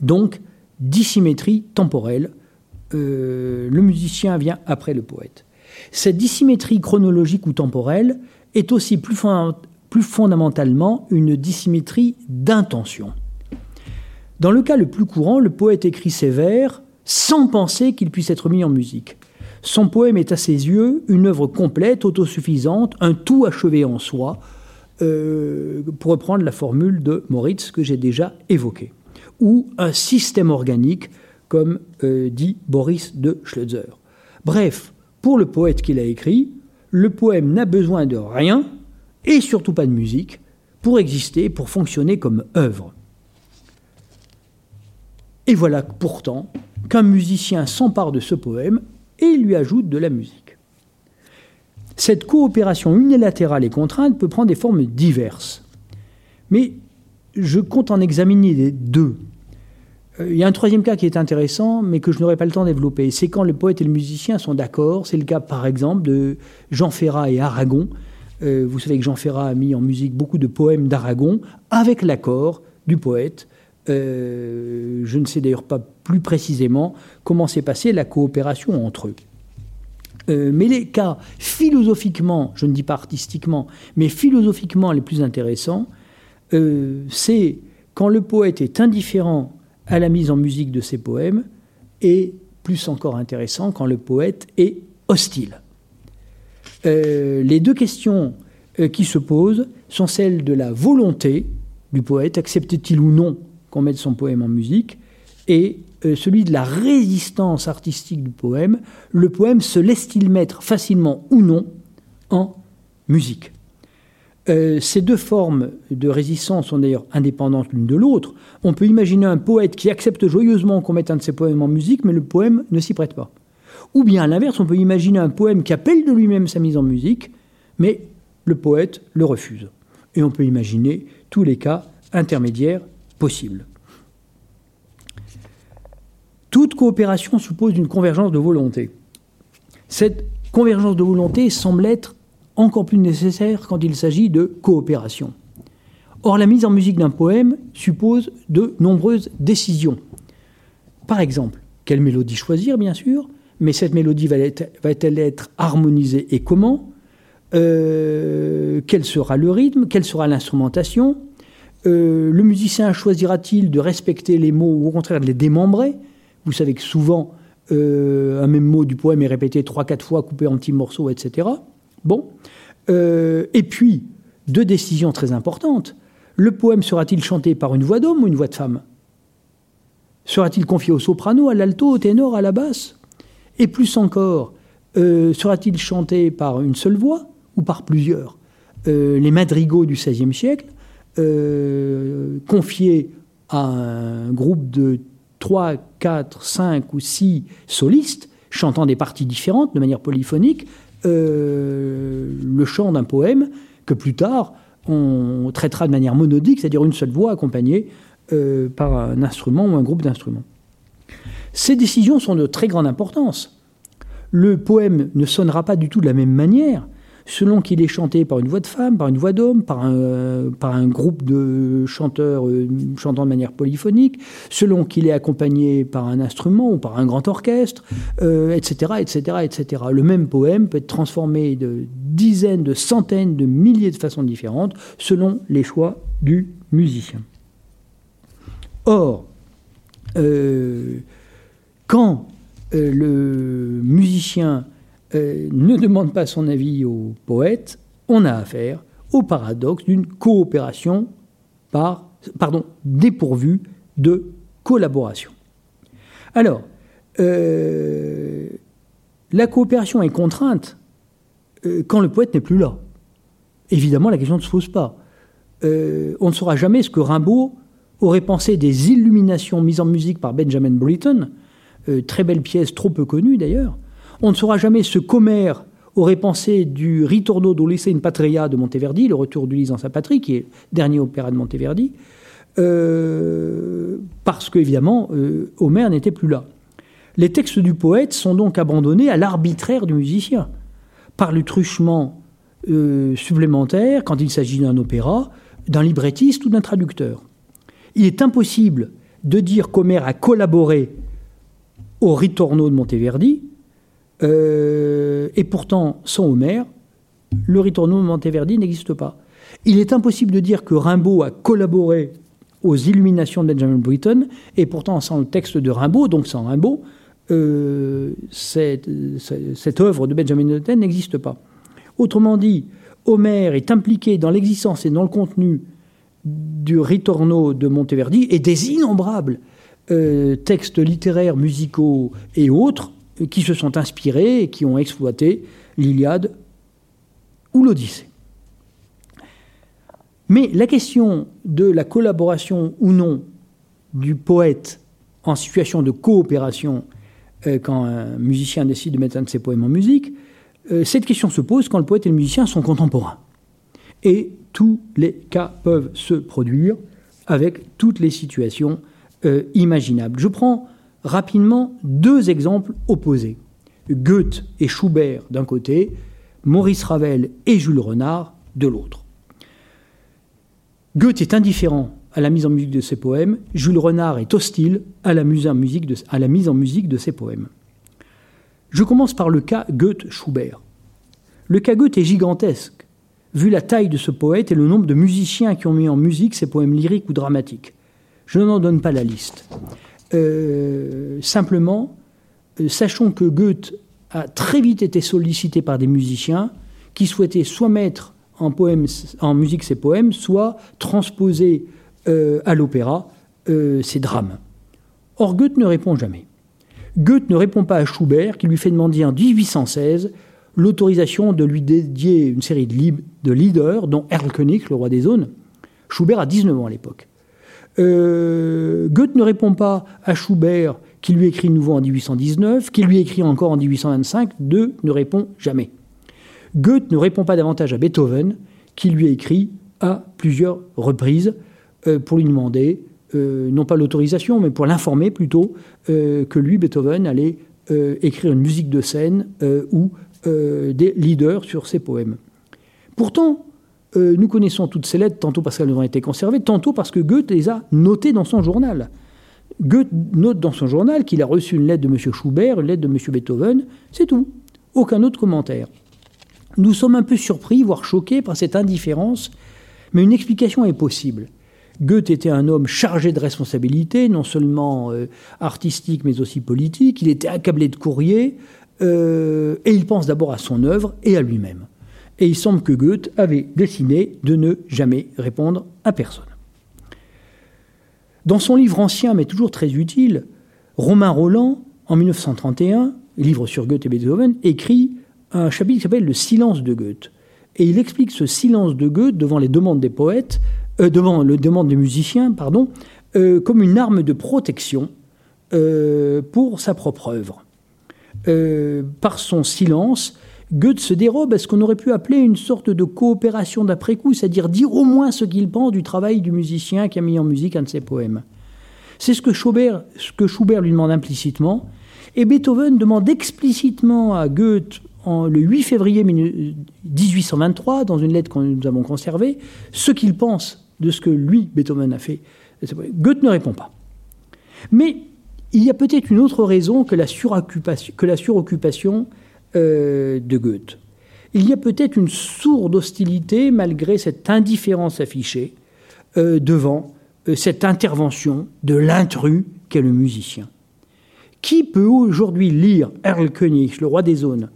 Donc, dissymétrie temporelle euh, le musicien vient après le poète. Cette dissymétrie chronologique ou temporelle est aussi plus, plus fondamentalement une dissymétrie d'intention. Dans le cas le plus courant, le poète écrit ses vers sans penser qu'ils puissent être mis en musique. Son poème est à ses yeux une œuvre complète, autosuffisante, un tout achevé en soi, euh, pour reprendre la formule de Moritz que j'ai déjà évoquée, ou un système organique comme euh, dit Boris de Schleutzer. Bref, pour le poète qui l'a écrit, le poème n'a besoin de rien, et surtout pas de musique, pour exister, pour fonctionner comme œuvre. Et voilà pourtant qu'un musicien s'empare de ce poème et lui ajoute de la musique. Cette coopération unilatérale et contrainte peut prendre des formes diverses. Mais je compte en examiner deux euh, il y a un troisième cas qui est intéressant, mais que je n'aurai pas le temps de développer. C'est quand le poète et le musicien sont d'accord. C'est le cas, par exemple, de Jean Ferrat et Aragon. Euh, vous savez que Jean Ferrat a mis en musique beaucoup de poèmes d'Aragon avec l'accord du poète. Euh, je ne sais d'ailleurs pas plus précisément comment s'est passée la coopération entre eux. mais les cas philosophiquement, je ne dis pas artistiquement, mais philosophiquement les plus intéressants, c'est quand le poète est indifférent à la mise en musique de ses poèmes, et plus encore intéressant quand le poète est hostile. Euh, les deux questions euh, qui se posent sont celles de la volonté du poète, accepte-t-il ou non qu'on mette son poème en musique, et euh, celui de la résistance artistique du poème, le poème se laisse-t-il mettre facilement ou non en musique? Ces deux formes de résistance sont d'ailleurs indépendantes l'une de l'autre. On peut imaginer un poète qui accepte joyeusement qu'on mette un de ses poèmes en musique, mais le poème ne s'y prête pas. Ou bien à l'inverse, on peut imaginer un poème qui appelle de lui-même sa mise en musique, mais le poète le refuse. Et on peut imaginer tous les cas intermédiaires possibles. Toute coopération suppose une convergence de volonté. Cette convergence de volonté semble être encore plus nécessaire quand il s'agit de coopération. Or, la mise en musique d'un poème suppose de nombreuses décisions. Par exemple, quelle mélodie choisir, bien sûr, mais cette mélodie va-t-elle être harmonisée et comment? Euh, Quel sera le rythme? Quelle sera l'instrumentation? Euh, Le musicien choisira-t-il de respecter les mots ou au contraire de les démembrer? Vous savez que souvent, euh, un même mot du poème est répété trois, quatre fois, coupé en petits morceaux, etc. Bon. Et puis, deux décisions très importantes. Le poème sera-t-il chanté par une voix d'homme ou une voix de femme? Sera-t-il confié au soprano, à l'alto, au ténor, à la basse? Et plus encore, euh, sera-t-il chanté par une seule voix ou par plusieurs euh, Les madrigaux du XVIe siècle, confiés à un groupe de 3, 4, 5 ou 6 solistes, chantant des parties différentes de manière polyphonique, euh, le chant d'un poème que plus tard on traitera de manière monodique, c'est-à-dire une seule voix accompagnée euh, par un instrument ou un groupe d'instruments. Ces décisions sont de très grande importance. Le poème ne sonnera pas du tout de la même manière selon qu'il est chanté par une voix de femme, par une voix d'homme, par un, groupe de chanteurs euh, chantant de manière polyphonique, selon qu'il est accompagné par un instrument ou par un grand orchestre, etc., etc., etc. Le même poème peut être transformé de dizaines, de centaines, de milliers de façons différentes selon les choix du musicien. Or, euh, quand euh, le musicien euh, ne demande pas son avis au poète, on a affaire au paradoxe d'une coopération par, pardon, dépourvue de collaboration. Alors, la coopération est contrainte quand le poète n'est plus là. Évidemment, la question ne se pose pas. on ne saura jamais ce que Rimbaud aurait pensé des illuminations mises en musique par Benjamin Britten, euh, très belle pièce, trop peu connue d'ailleurs. On ne saura jamais ce qu'Homère aurait pensé du Ritorno d'Ulisse in Patria de Monteverdi, le retour d'Ulysse dans sa patrie, qui est le dernier opéra de Monteverdi, euh, parce qu'évidemment, euh, Homère n'était plus là. Les textes du poète sont donc abandonnés à l'arbitraire du musicien, par le truchement supplémentaire, quand il s'agit d'un opéra, d'un librettiste ou d'un traducteur. Il est impossible de dire qu'Homère a collaboré au Ritorno de Monteverdi, euh, et pourtant, sans Homère, le Ritorno de Monteverdi n'existe pas. Il est impossible de dire que Rimbaud a collaboré aux illuminations de Benjamin Britten, et pourtant, sans le texte de Rimbaud, donc sans Rimbaud, euh, cette, œuvre de Benjamin Britten n'existe pas. Autrement dit, Homère est impliqué dans l'existence et dans le contenu du Ritorno de Monteverdi et des innombrables euh, textes littéraires, musicaux et autres qui se sont inspirés et qui ont exploité l'Iliade ou l'Odyssée. Mais la question de la collaboration ou non du poète en situation de coopération euh, quand un musicien décide de mettre un de ses poèmes en musique, euh, cette question se pose quand le poète et le musicien sont contemporains. Et tous les cas peuvent se produire avec toutes les situations euh, imaginables. Je prends rapidement deux exemples opposés. Goethe et Schubert d'un côté, Maurice Ravel et Jules Renard de l'autre. Goethe est indifférent à la mise en musique de ses poèmes, Jules Renard est hostile à la mise en musique de, à la mise en musique de ses poèmes. Je commence par le cas Goethe-Schubert. Le cas Goethe est gigantesque vu la taille de ce poète et le nombre de musiciens qui ont mis en musique ses poèmes lyriques ou dramatiques. Je n'en donne pas la liste. Euh, simplement, euh, sachons que Goethe a très vite été sollicité par des musiciens qui souhaitaient soit mettre en, musique ses poèmes, soit transposer euh, à l'opéra ses drames. Or, Goethe ne répond jamais. Goethe ne répond pas à Schubert, qui lui fait demander en 1816 l'autorisation de lui dédier une série de, leaders, dont Erlkönig, le roi des zones. Schubert a 19 ans à l'époque. Euh, Goethe ne répond pas à Schubert, qui lui écrit nouveau en 1819, qui lui écrit encore en 1825. Deux ne répond jamais. Goethe ne répond pas davantage à Beethoven, qui lui écrit à plusieurs reprises euh, pour lui demander, euh, non pas l'autorisation, mais pour l'informer plutôt que lui, Beethoven, allait écrire une musique de scène ou des leaders sur ses poèmes. Pourtant, euh, nous connaissons toutes ces lettres, tantôt parce qu'elles ont été conservées, tantôt parce que Goethe les a notées dans son journal. Goethe note dans son journal qu'il a reçu une lettre de M. Schubert, une lettre de M. Beethoven, c'est tout. Aucun autre commentaire. Nous sommes un peu surpris, voire choqués par cette indifférence, mais une explication est possible. Goethe était un homme chargé de responsabilités, non seulement euh, artistiques mais aussi politiques. Il était accablé de courriers, euh, et il pense d'abord à son œuvre et à lui-même. Et il semble que Goethe avait décidé de ne jamais répondre à personne. Dans son livre ancien, mais toujours très utile, Romain Roland, en 1931, livre sur Goethe et Beethoven, écrit un chapitre qui s'appelle Le silence de Goethe. Et il explique ce silence de Goethe devant les demandes des poètes, euh, devant les demandes des musiciens, pardon, euh, comme une arme de protection pour sa propre œuvre. Euh, par son silence, Goethe se dérobe à ce qu'on aurait pu appeler une sorte de coopération d'après-coup, c'est-à-dire dire au moins ce qu'il pense du travail du musicien qui a mis en musique un de ses poèmes. C'est ce que Schubert, ce que Schubert lui demande implicitement, et Beethoven demande explicitement à Goethe, le 8 février 1823, dans une lettre que nous avons conservée, ce qu'il pense de ce que lui, Beethoven, a fait. Goethe ne répond pas. Mais il y a peut-être une autre raison que la suroccupation euh, de Goethe. Il y a peut-être une sourde hostilité, malgré cette indifférence affichée, euh, devant euh, cette intervention de l'intrus qu'est le musicien. Qui peut aujourd'hui lire Erlkönig, le roi des zones,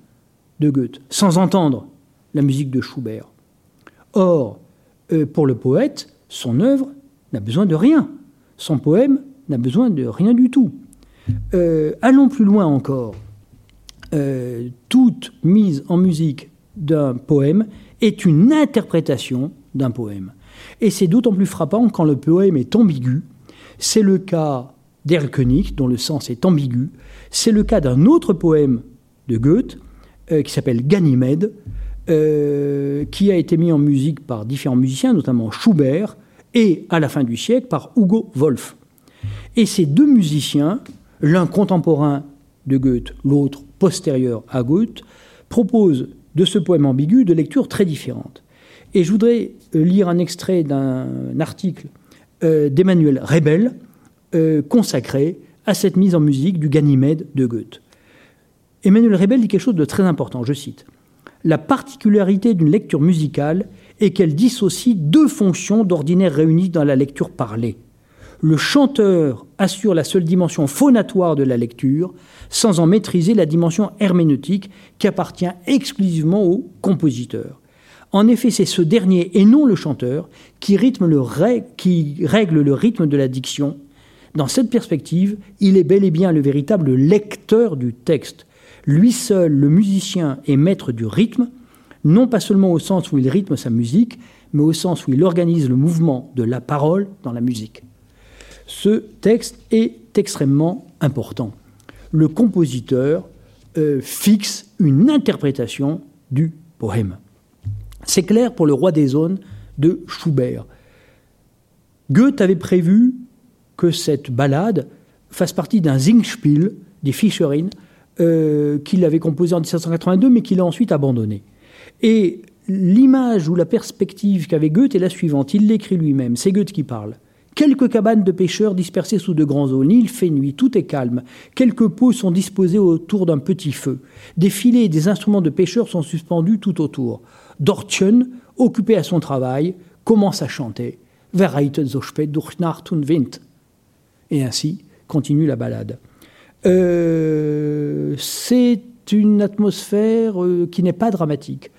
de Goethe, sans entendre la musique de Schubert? Or, pour le poète, son œuvre n'a besoin de rien. Son poème n'a besoin de rien du tout. Allons plus loin encore. Euh, toute mise en musique d'un poème est une interprétation d'un poème. Et c'est d'autant plus frappant quand le poème est ambigu. C'est le cas d'Erlkönig, dont le sens est ambigu. C'est le cas d'un autre poème de Goethe, euh, qui s'appelle Ganymède, qui a été mis en musique par différents musiciens, notamment Schubert, et à la fin du siècle par Hugo Wolf. Et ces deux musiciens, l'un contemporain de Goethe, l'autre postérieur à Goethe, proposent de ce poème ambigu de lectures très différentes. Et je voudrais euh, lire un extrait d'un article euh, d'Emmanuel Rebel euh, consacré à cette mise en musique du Ganymède de Goethe. Emmanuel Rebel dit quelque chose de très important, je cite. La particularité d'une lecture musicale est qu'elle dissocie deux fonctions d'ordinaire réunies dans la lecture parlée. Le chanteur assure la seule dimension phonatoire de la lecture, sans en maîtriser la dimension herméneutique qui appartient exclusivement au compositeur. En effet, c'est ce dernier et non le chanteur qui, qui règle le rythme de la diction. Dans cette perspective, il est bel et bien le véritable lecteur du texte. Lui seul, le musicien, est maître du rythme, non pas seulement au sens où il rythme sa musique, mais au sens où il organise le mouvement de la parole dans la musique. Ce texte est extrêmement important. Le compositeur euh, fixe une interprétation du poème. C'est clair pour le roi des zones de Schubert. Goethe avait prévu que cette ballade fasse partie d'un Singspiel des Fischerin euh, qu'il avait composé en 1782 mais qu'il a ensuite abandonné. Et l'image ou la perspective qu'avait Goethe est la suivante. Il l'écrit lui-même. C'est Goethe qui parle. Quelques cabanes de pêcheurs dispersées sous de grands eaux. Il fait nuit, tout est calme. Quelques pots sont disposés autour d'un petit feu. Des filets et des instruments de pêcheurs sont suspendus tout autour. Dortchen, occupé à son travail, commence à chanter. durch Nacht. Et ainsi continue la balade. Euh, c'est une atmosphère euh, qui n'est pas dramatique.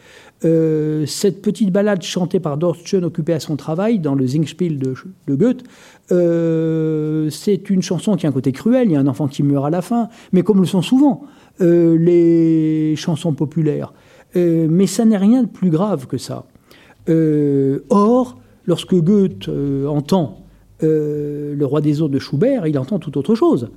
Euh, cette petite ballade chantée par Dortchen occupé à son travail dans le Singspiel de, Goethe, euh, c'est une chanson qui a un côté cruel, il y a un enfant qui meurt à la fin, mais comme le sont souvent les chansons populaires. mais ça n'est rien de plus grave que ça. or, lorsque Goethe entend Le Roi des eaux de Schubert, il entend tout autre chose.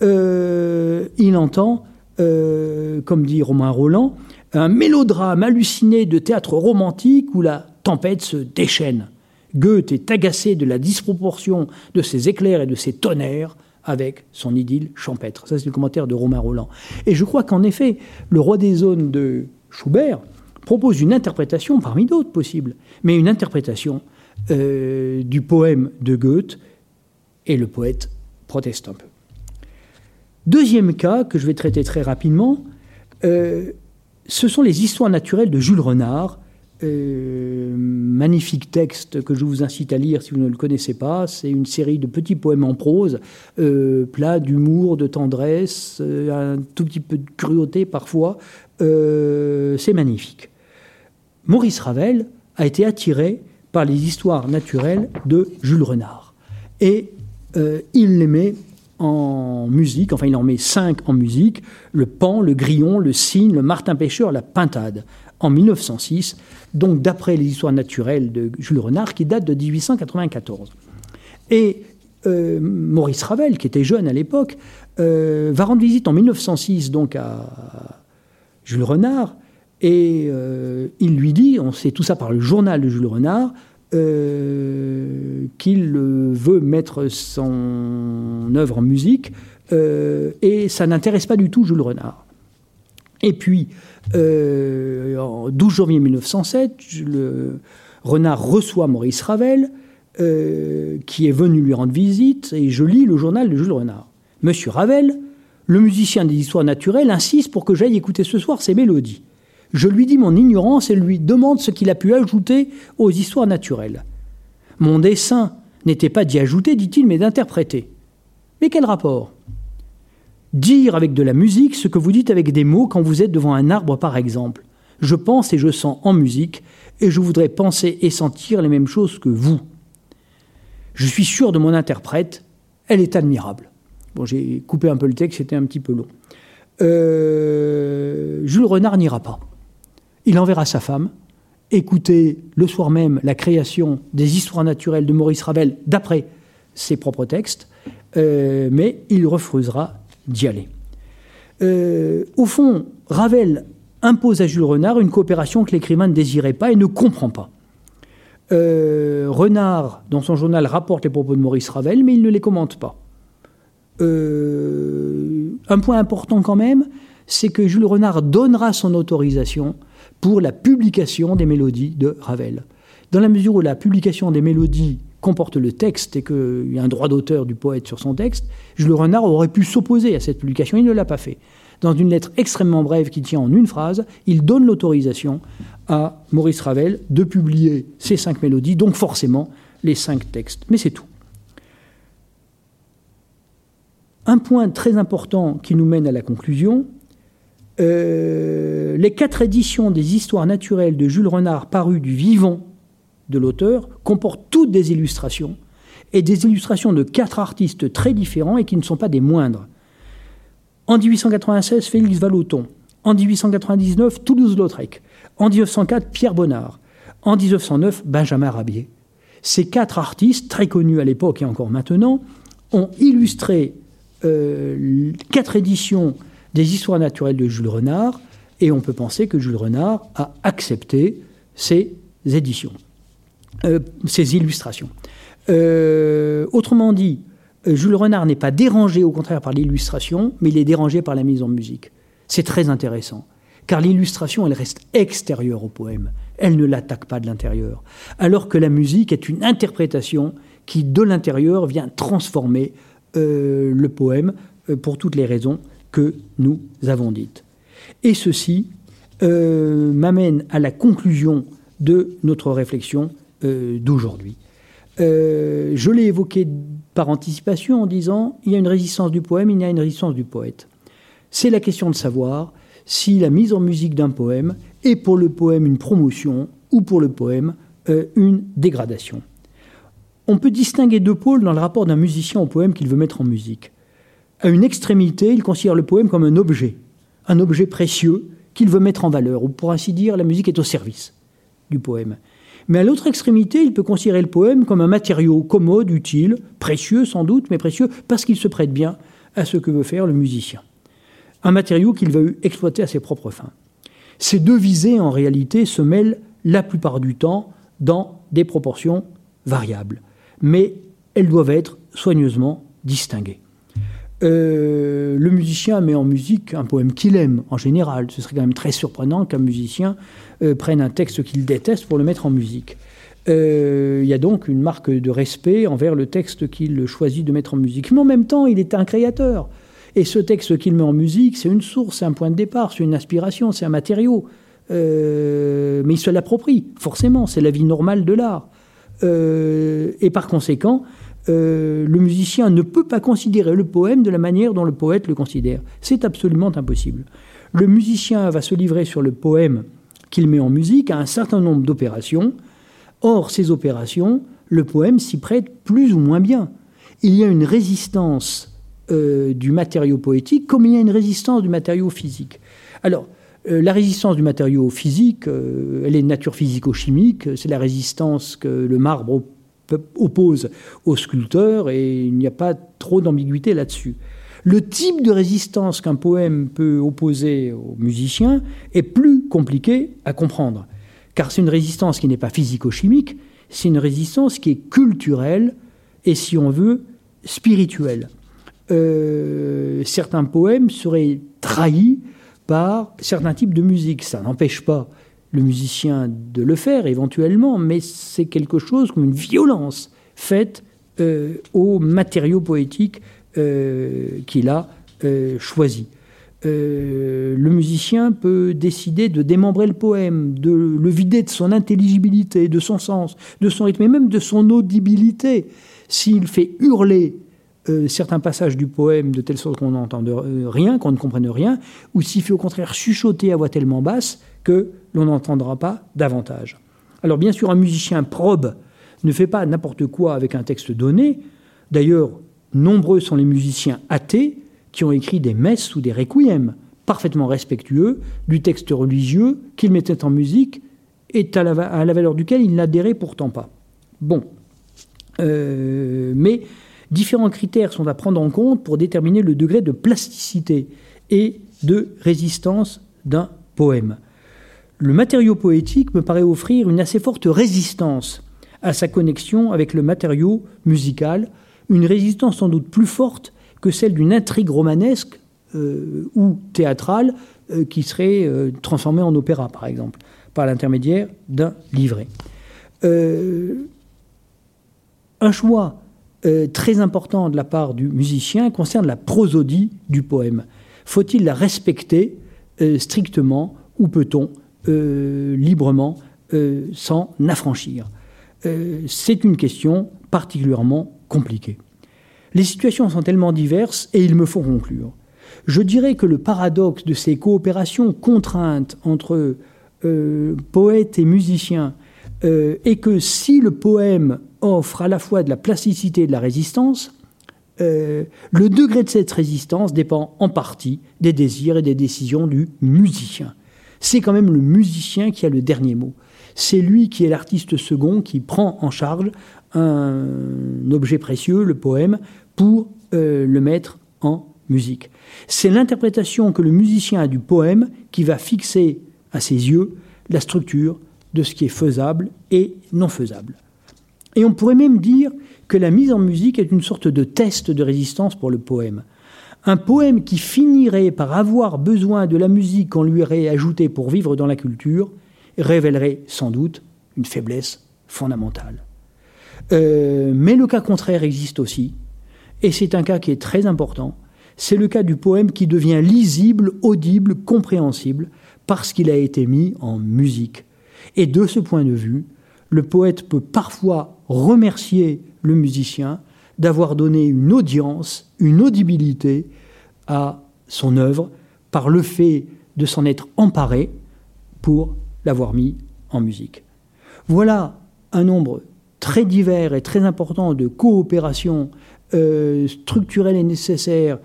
il entend euh, comme dit Romain Roland, un mélodrame halluciné de théâtre romantique où la tempête se déchaîne. Goethe est agacé de la disproportion de ses éclairs et de ses tonnerres avec son idylle champêtre. Ça, c'est le commentaire de Romain Roland. Et je crois qu'en effet, le roi des zones de Schubert propose une interprétation, parmi d'autres possibles, mais une interprétation euh, du poème de Goethe, et le poète proteste un peu. Deuxième cas que je vais traiter très rapidement, euh, ce sont les histoires naturelles de Jules Renard. Euh, magnifique texte que je vous incite à lire si vous ne le connaissez pas. C'est une série de petits poèmes en prose, euh, plein d'humour, de tendresse, un tout petit peu de cruauté parfois. C'est magnifique. Maurice Ravel a été attiré par les histoires naturelles de Jules Renard. Et il met en musique, enfin il en met cinq en musique, le pan, le grillon, le cygne, le martin pêcheur, la pintade, en 1906, donc d'après les histoires naturelles de Jules Renard, qui date de 1894. Et euh, Maurice Ravel, qui était jeune à l'époque, euh, va rendre visite en 1906 donc à Jules Renard, et euh, il lui dit, on sait tout ça par le journal de Jules Renard, euh, qu'il veut mettre son œuvre en musique, euh, et ça n'intéresse pas du tout Jules Renard. Et puis, euh, en 12 janvier 1907, le renard reçoit Maurice Ravel, qui est venu lui rendre visite, et je lis le journal de Jules Renard. Monsieur Ravel, le musicien des histoires naturelles, insiste pour que j'aille écouter ce soir ses mélodies. Je lui dis mon ignorance et lui demande ce qu'il a pu ajouter aux histoires naturelles. Mon dessein n'était pas d'y ajouter, dit-il, mais d'interpréter. Mais quel rapport? Dire avec de la musique ce que vous dites avec des mots quand vous êtes devant un arbre, par exemple. Je pense et je sens en musique, et je voudrais penser et sentir les mêmes choses que vous. Je suis sûr de mon interprète, elle est admirable. Bon, j'ai coupé un peu le texte, c'était un petit peu long. Euh, Jules Renard n'ira pas. Il enverra sa femme écouter le soir même la création des histoires naturelles de Maurice Ravel d'après ses propres textes, euh, mais il refusera d'y aller. Euh, au fond, Ravel impose à Jules Renard une coopération que l'écrivain ne désirait pas et ne comprend pas. Euh, Renard, dans son journal, rapporte les propos de Maurice Ravel, mais il ne les commente pas. Un point important quand même, c'est que Jules Renard donnera son autorisation pour la publication des mélodies de Ravel. Dans la mesure où la publication des mélodies comporte le texte et qu'il y a un droit d'auteur du poète sur son texte, Jules Renard aurait pu s'opposer à cette publication, il ne l'a pas fait. Dans une lettre extrêmement brève qui tient en une phrase, il donne l'autorisation à Maurice Ravel de publier ces cinq mélodies, donc forcément les cinq textes. Mais c'est tout. Un point très important qui nous mène à la conclusion, euh, les quatre éditions des histoires naturelles de Jules Renard parues du vivant de l'auteur comportent toutes des illustrations, et des illustrations de quatre artistes très différents et qui ne sont pas des moindres. En 1896, Félix Vallotton. En 1899, Toulouse-Lautrec. En 1904, Pierre Bonnard. En 1909, Benjamin Rabier. Ces quatre artistes, très connus à l'époque et encore maintenant, ont illustré euh, quatre éditions des histoires naturelles de Jules Renard, et on peut penser que Jules Renard a accepté ces éditions. Euh, ces illustrations. Euh, autrement dit, euh, Jules Renard n'est pas dérangé au contraire par l'illustration, mais il est dérangé par la mise en musique. C'est très intéressant, car l'illustration, elle reste extérieure au poème. Elle ne l'attaque pas de l'intérieur. Alors que la musique est une interprétation qui, de l'intérieur, vient transformer le poème pour toutes les raisons que nous avons dites. Et ceci m'amène à la conclusion de notre réflexion euh, d'aujourd'hui. Euh, je l'ai évoqué par anticipation en disant il y a une résistance du poème, il y a une résistance du poète. C'est la question de savoir si la mise en musique d'un poème est pour le poème une promotion ou pour le poème euh, une dégradation. On peut distinguer deux pôles dans le rapport d'un musicien au poème qu'il veut mettre en musique. À une extrémité, il considère le poème comme un objet, un objet précieux qu'il veut mettre en valeur, ou pour ainsi dire, la musique est au service du poème. Mais à l'autre extrémité, il peut considérer le poème comme un matériau commode, utile, précieux sans doute, mais précieux parce qu'il se prête bien à ce que veut faire le musicien. Un matériau qu'il veut exploiter à ses propres fins. Ces deux visées, en réalité, se mêlent la plupart du temps dans des proportions variables. Mais elles doivent être soigneusement distinguées. Euh, le musicien met en musique un poème qu'il aime en général. Ce serait quand même très surprenant qu'un musicien euh, prenne un texte qu'il déteste pour le mettre en musique. Euh, il y a donc une marque de respect envers le texte qu'il choisit de mettre en musique. Mais en même temps, il est un créateur. Et ce texte qu'il met en musique, c'est une source, c'est un point de départ, c'est une inspiration, c'est un matériau. mais il se l'approprie, forcément, c'est la vie normale de l'art. et par conséquent, euh, le musicien ne peut pas considérer le poème de la manière dont le poète le considère. C'est absolument impossible. Le musicien va se livrer sur le poème qu'il met en musique à un certain nombre d'opérations. Or, ces opérations, le poème s'y prête plus ou moins bien. Il y a une résistance euh, du matériau poétique comme il y a une résistance du matériau physique. Alors, euh, la résistance du matériau physique, elle est de nature physico-chimique, c'est la résistance que le marbre oppose au sculpteur et il n'y a pas trop d'ambiguïté là-dessus. Le type de résistance qu'un poème peut opposer au musicien est plus compliqué à comprendre, car c'est une résistance qui n'est pas physico-chimique, c'est une résistance qui est culturelle et, si on veut, spirituelle. Euh, certains poèmes seraient trahis par certains types de musique. Ça n'empêche pas le musicien de le faire éventuellement, mais c'est quelque chose comme une violence faite euh, aux matériaux poétiques euh, qu'il a euh, choisis. le musicien peut décider de démembrer le poème, de le vider de son intelligibilité, de son sens, de son rythme et même de son audibilité. S'il fait hurler certains passages du poème de telle sorte qu'on n'entende rien, qu'on ne comprenne rien, ou s'il fait au contraire chuchoter à voix tellement basse que l'on n'entendra pas davantage. Alors bien sûr, un musicien probe ne fait pas n'importe quoi avec un texte donné. D'ailleurs, nombreux sont les musiciens athées qui ont écrit des messes ou des requiems parfaitement respectueux du texte religieux qu'ils mettaient en musique et à la, valeur duquel ils n'adhéraient pourtant pas. Bon. Euh, mais différents critères sont à prendre en compte pour déterminer le degré de plasticité et de résistance d'un poème. Le matériau poétique me paraît offrir une assez forte résistance à sa connexion avec le matériau musical, une résistance sans doute plus forte que celle d'une intrigue romanesque euh, ou théâtrale euh, qui serait euh, transformée en opéra, par exemple, par l'intermédiaire d'un livret. un choix très important de la part du musicien concerne la prosodie du poème. Faut-il la respecter strictement ou peut-on librement s'en affranchir euh, c'est une question particulièrement compliquée. Les situations sont tellement diverses et il me faut conclure. Je dirais que le paradoxe de ces coopérations contraintes entre euh, poètes et musiciens euh, est que si le poème offre à la fois de la plasticité et de la résistance, le degré de cette résistance dépend en partie des désirs et des décisions du musicien. C'est quand même le musicien qui a le dernier mot c'est lui qui est l'artiste second qui prend en charge un objet précieux, le poème, pour euh, le mettre en musique. C'est l'interprétation que le musicien a du poème qui va fixer à ses yeux la structure de ce qui est faisable et non faisable. Et on pourrait même dire que la mise en musique est une sorte de test de résistance pour le poème. Un poème qui finirait par avoir besoin de la musique qu'on lui aurait ajoutée pour vivre dans la culture révélerait sans doute une faiblesse fondamentale. Euh, mais le cas contraire existe aussi, et c'est un cas qui est très important. C'est le cas du poème qui devient lisible, audible, compréhensible, parce qu'il a été mis en musique. Et de ce point de vue, le poète peut parfois remercier le musicien d'avoir donné une audience, une audibilité à son œuvre par le fait de s'en être emparé pour l'avoir mis en musique. Voilà un nombre très divers et très important de coopérations euh, structurelles et nécessaires,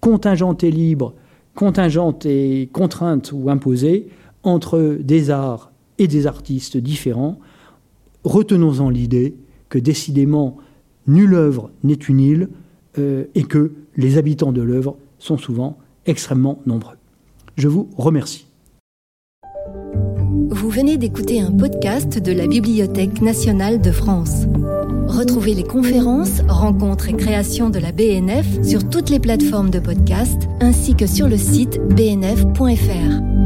contingentes et libres, contingentes et contraintes ou imposées, entre des arts et des artistes différents. Retenons-en l'idée que décidément, nulle œuvre n'est une île euh, et que les habitants de l'œuvre sont souvent extrêmement nombreux. Je vous remercie. Vous venez d'écouter un podcast de la Bibliothèque nationale de France. Retrouvez les conférences, rencontres et créations de la BNF sur toutes les plateformes de podcast ainsi que sur le site bnf.fr.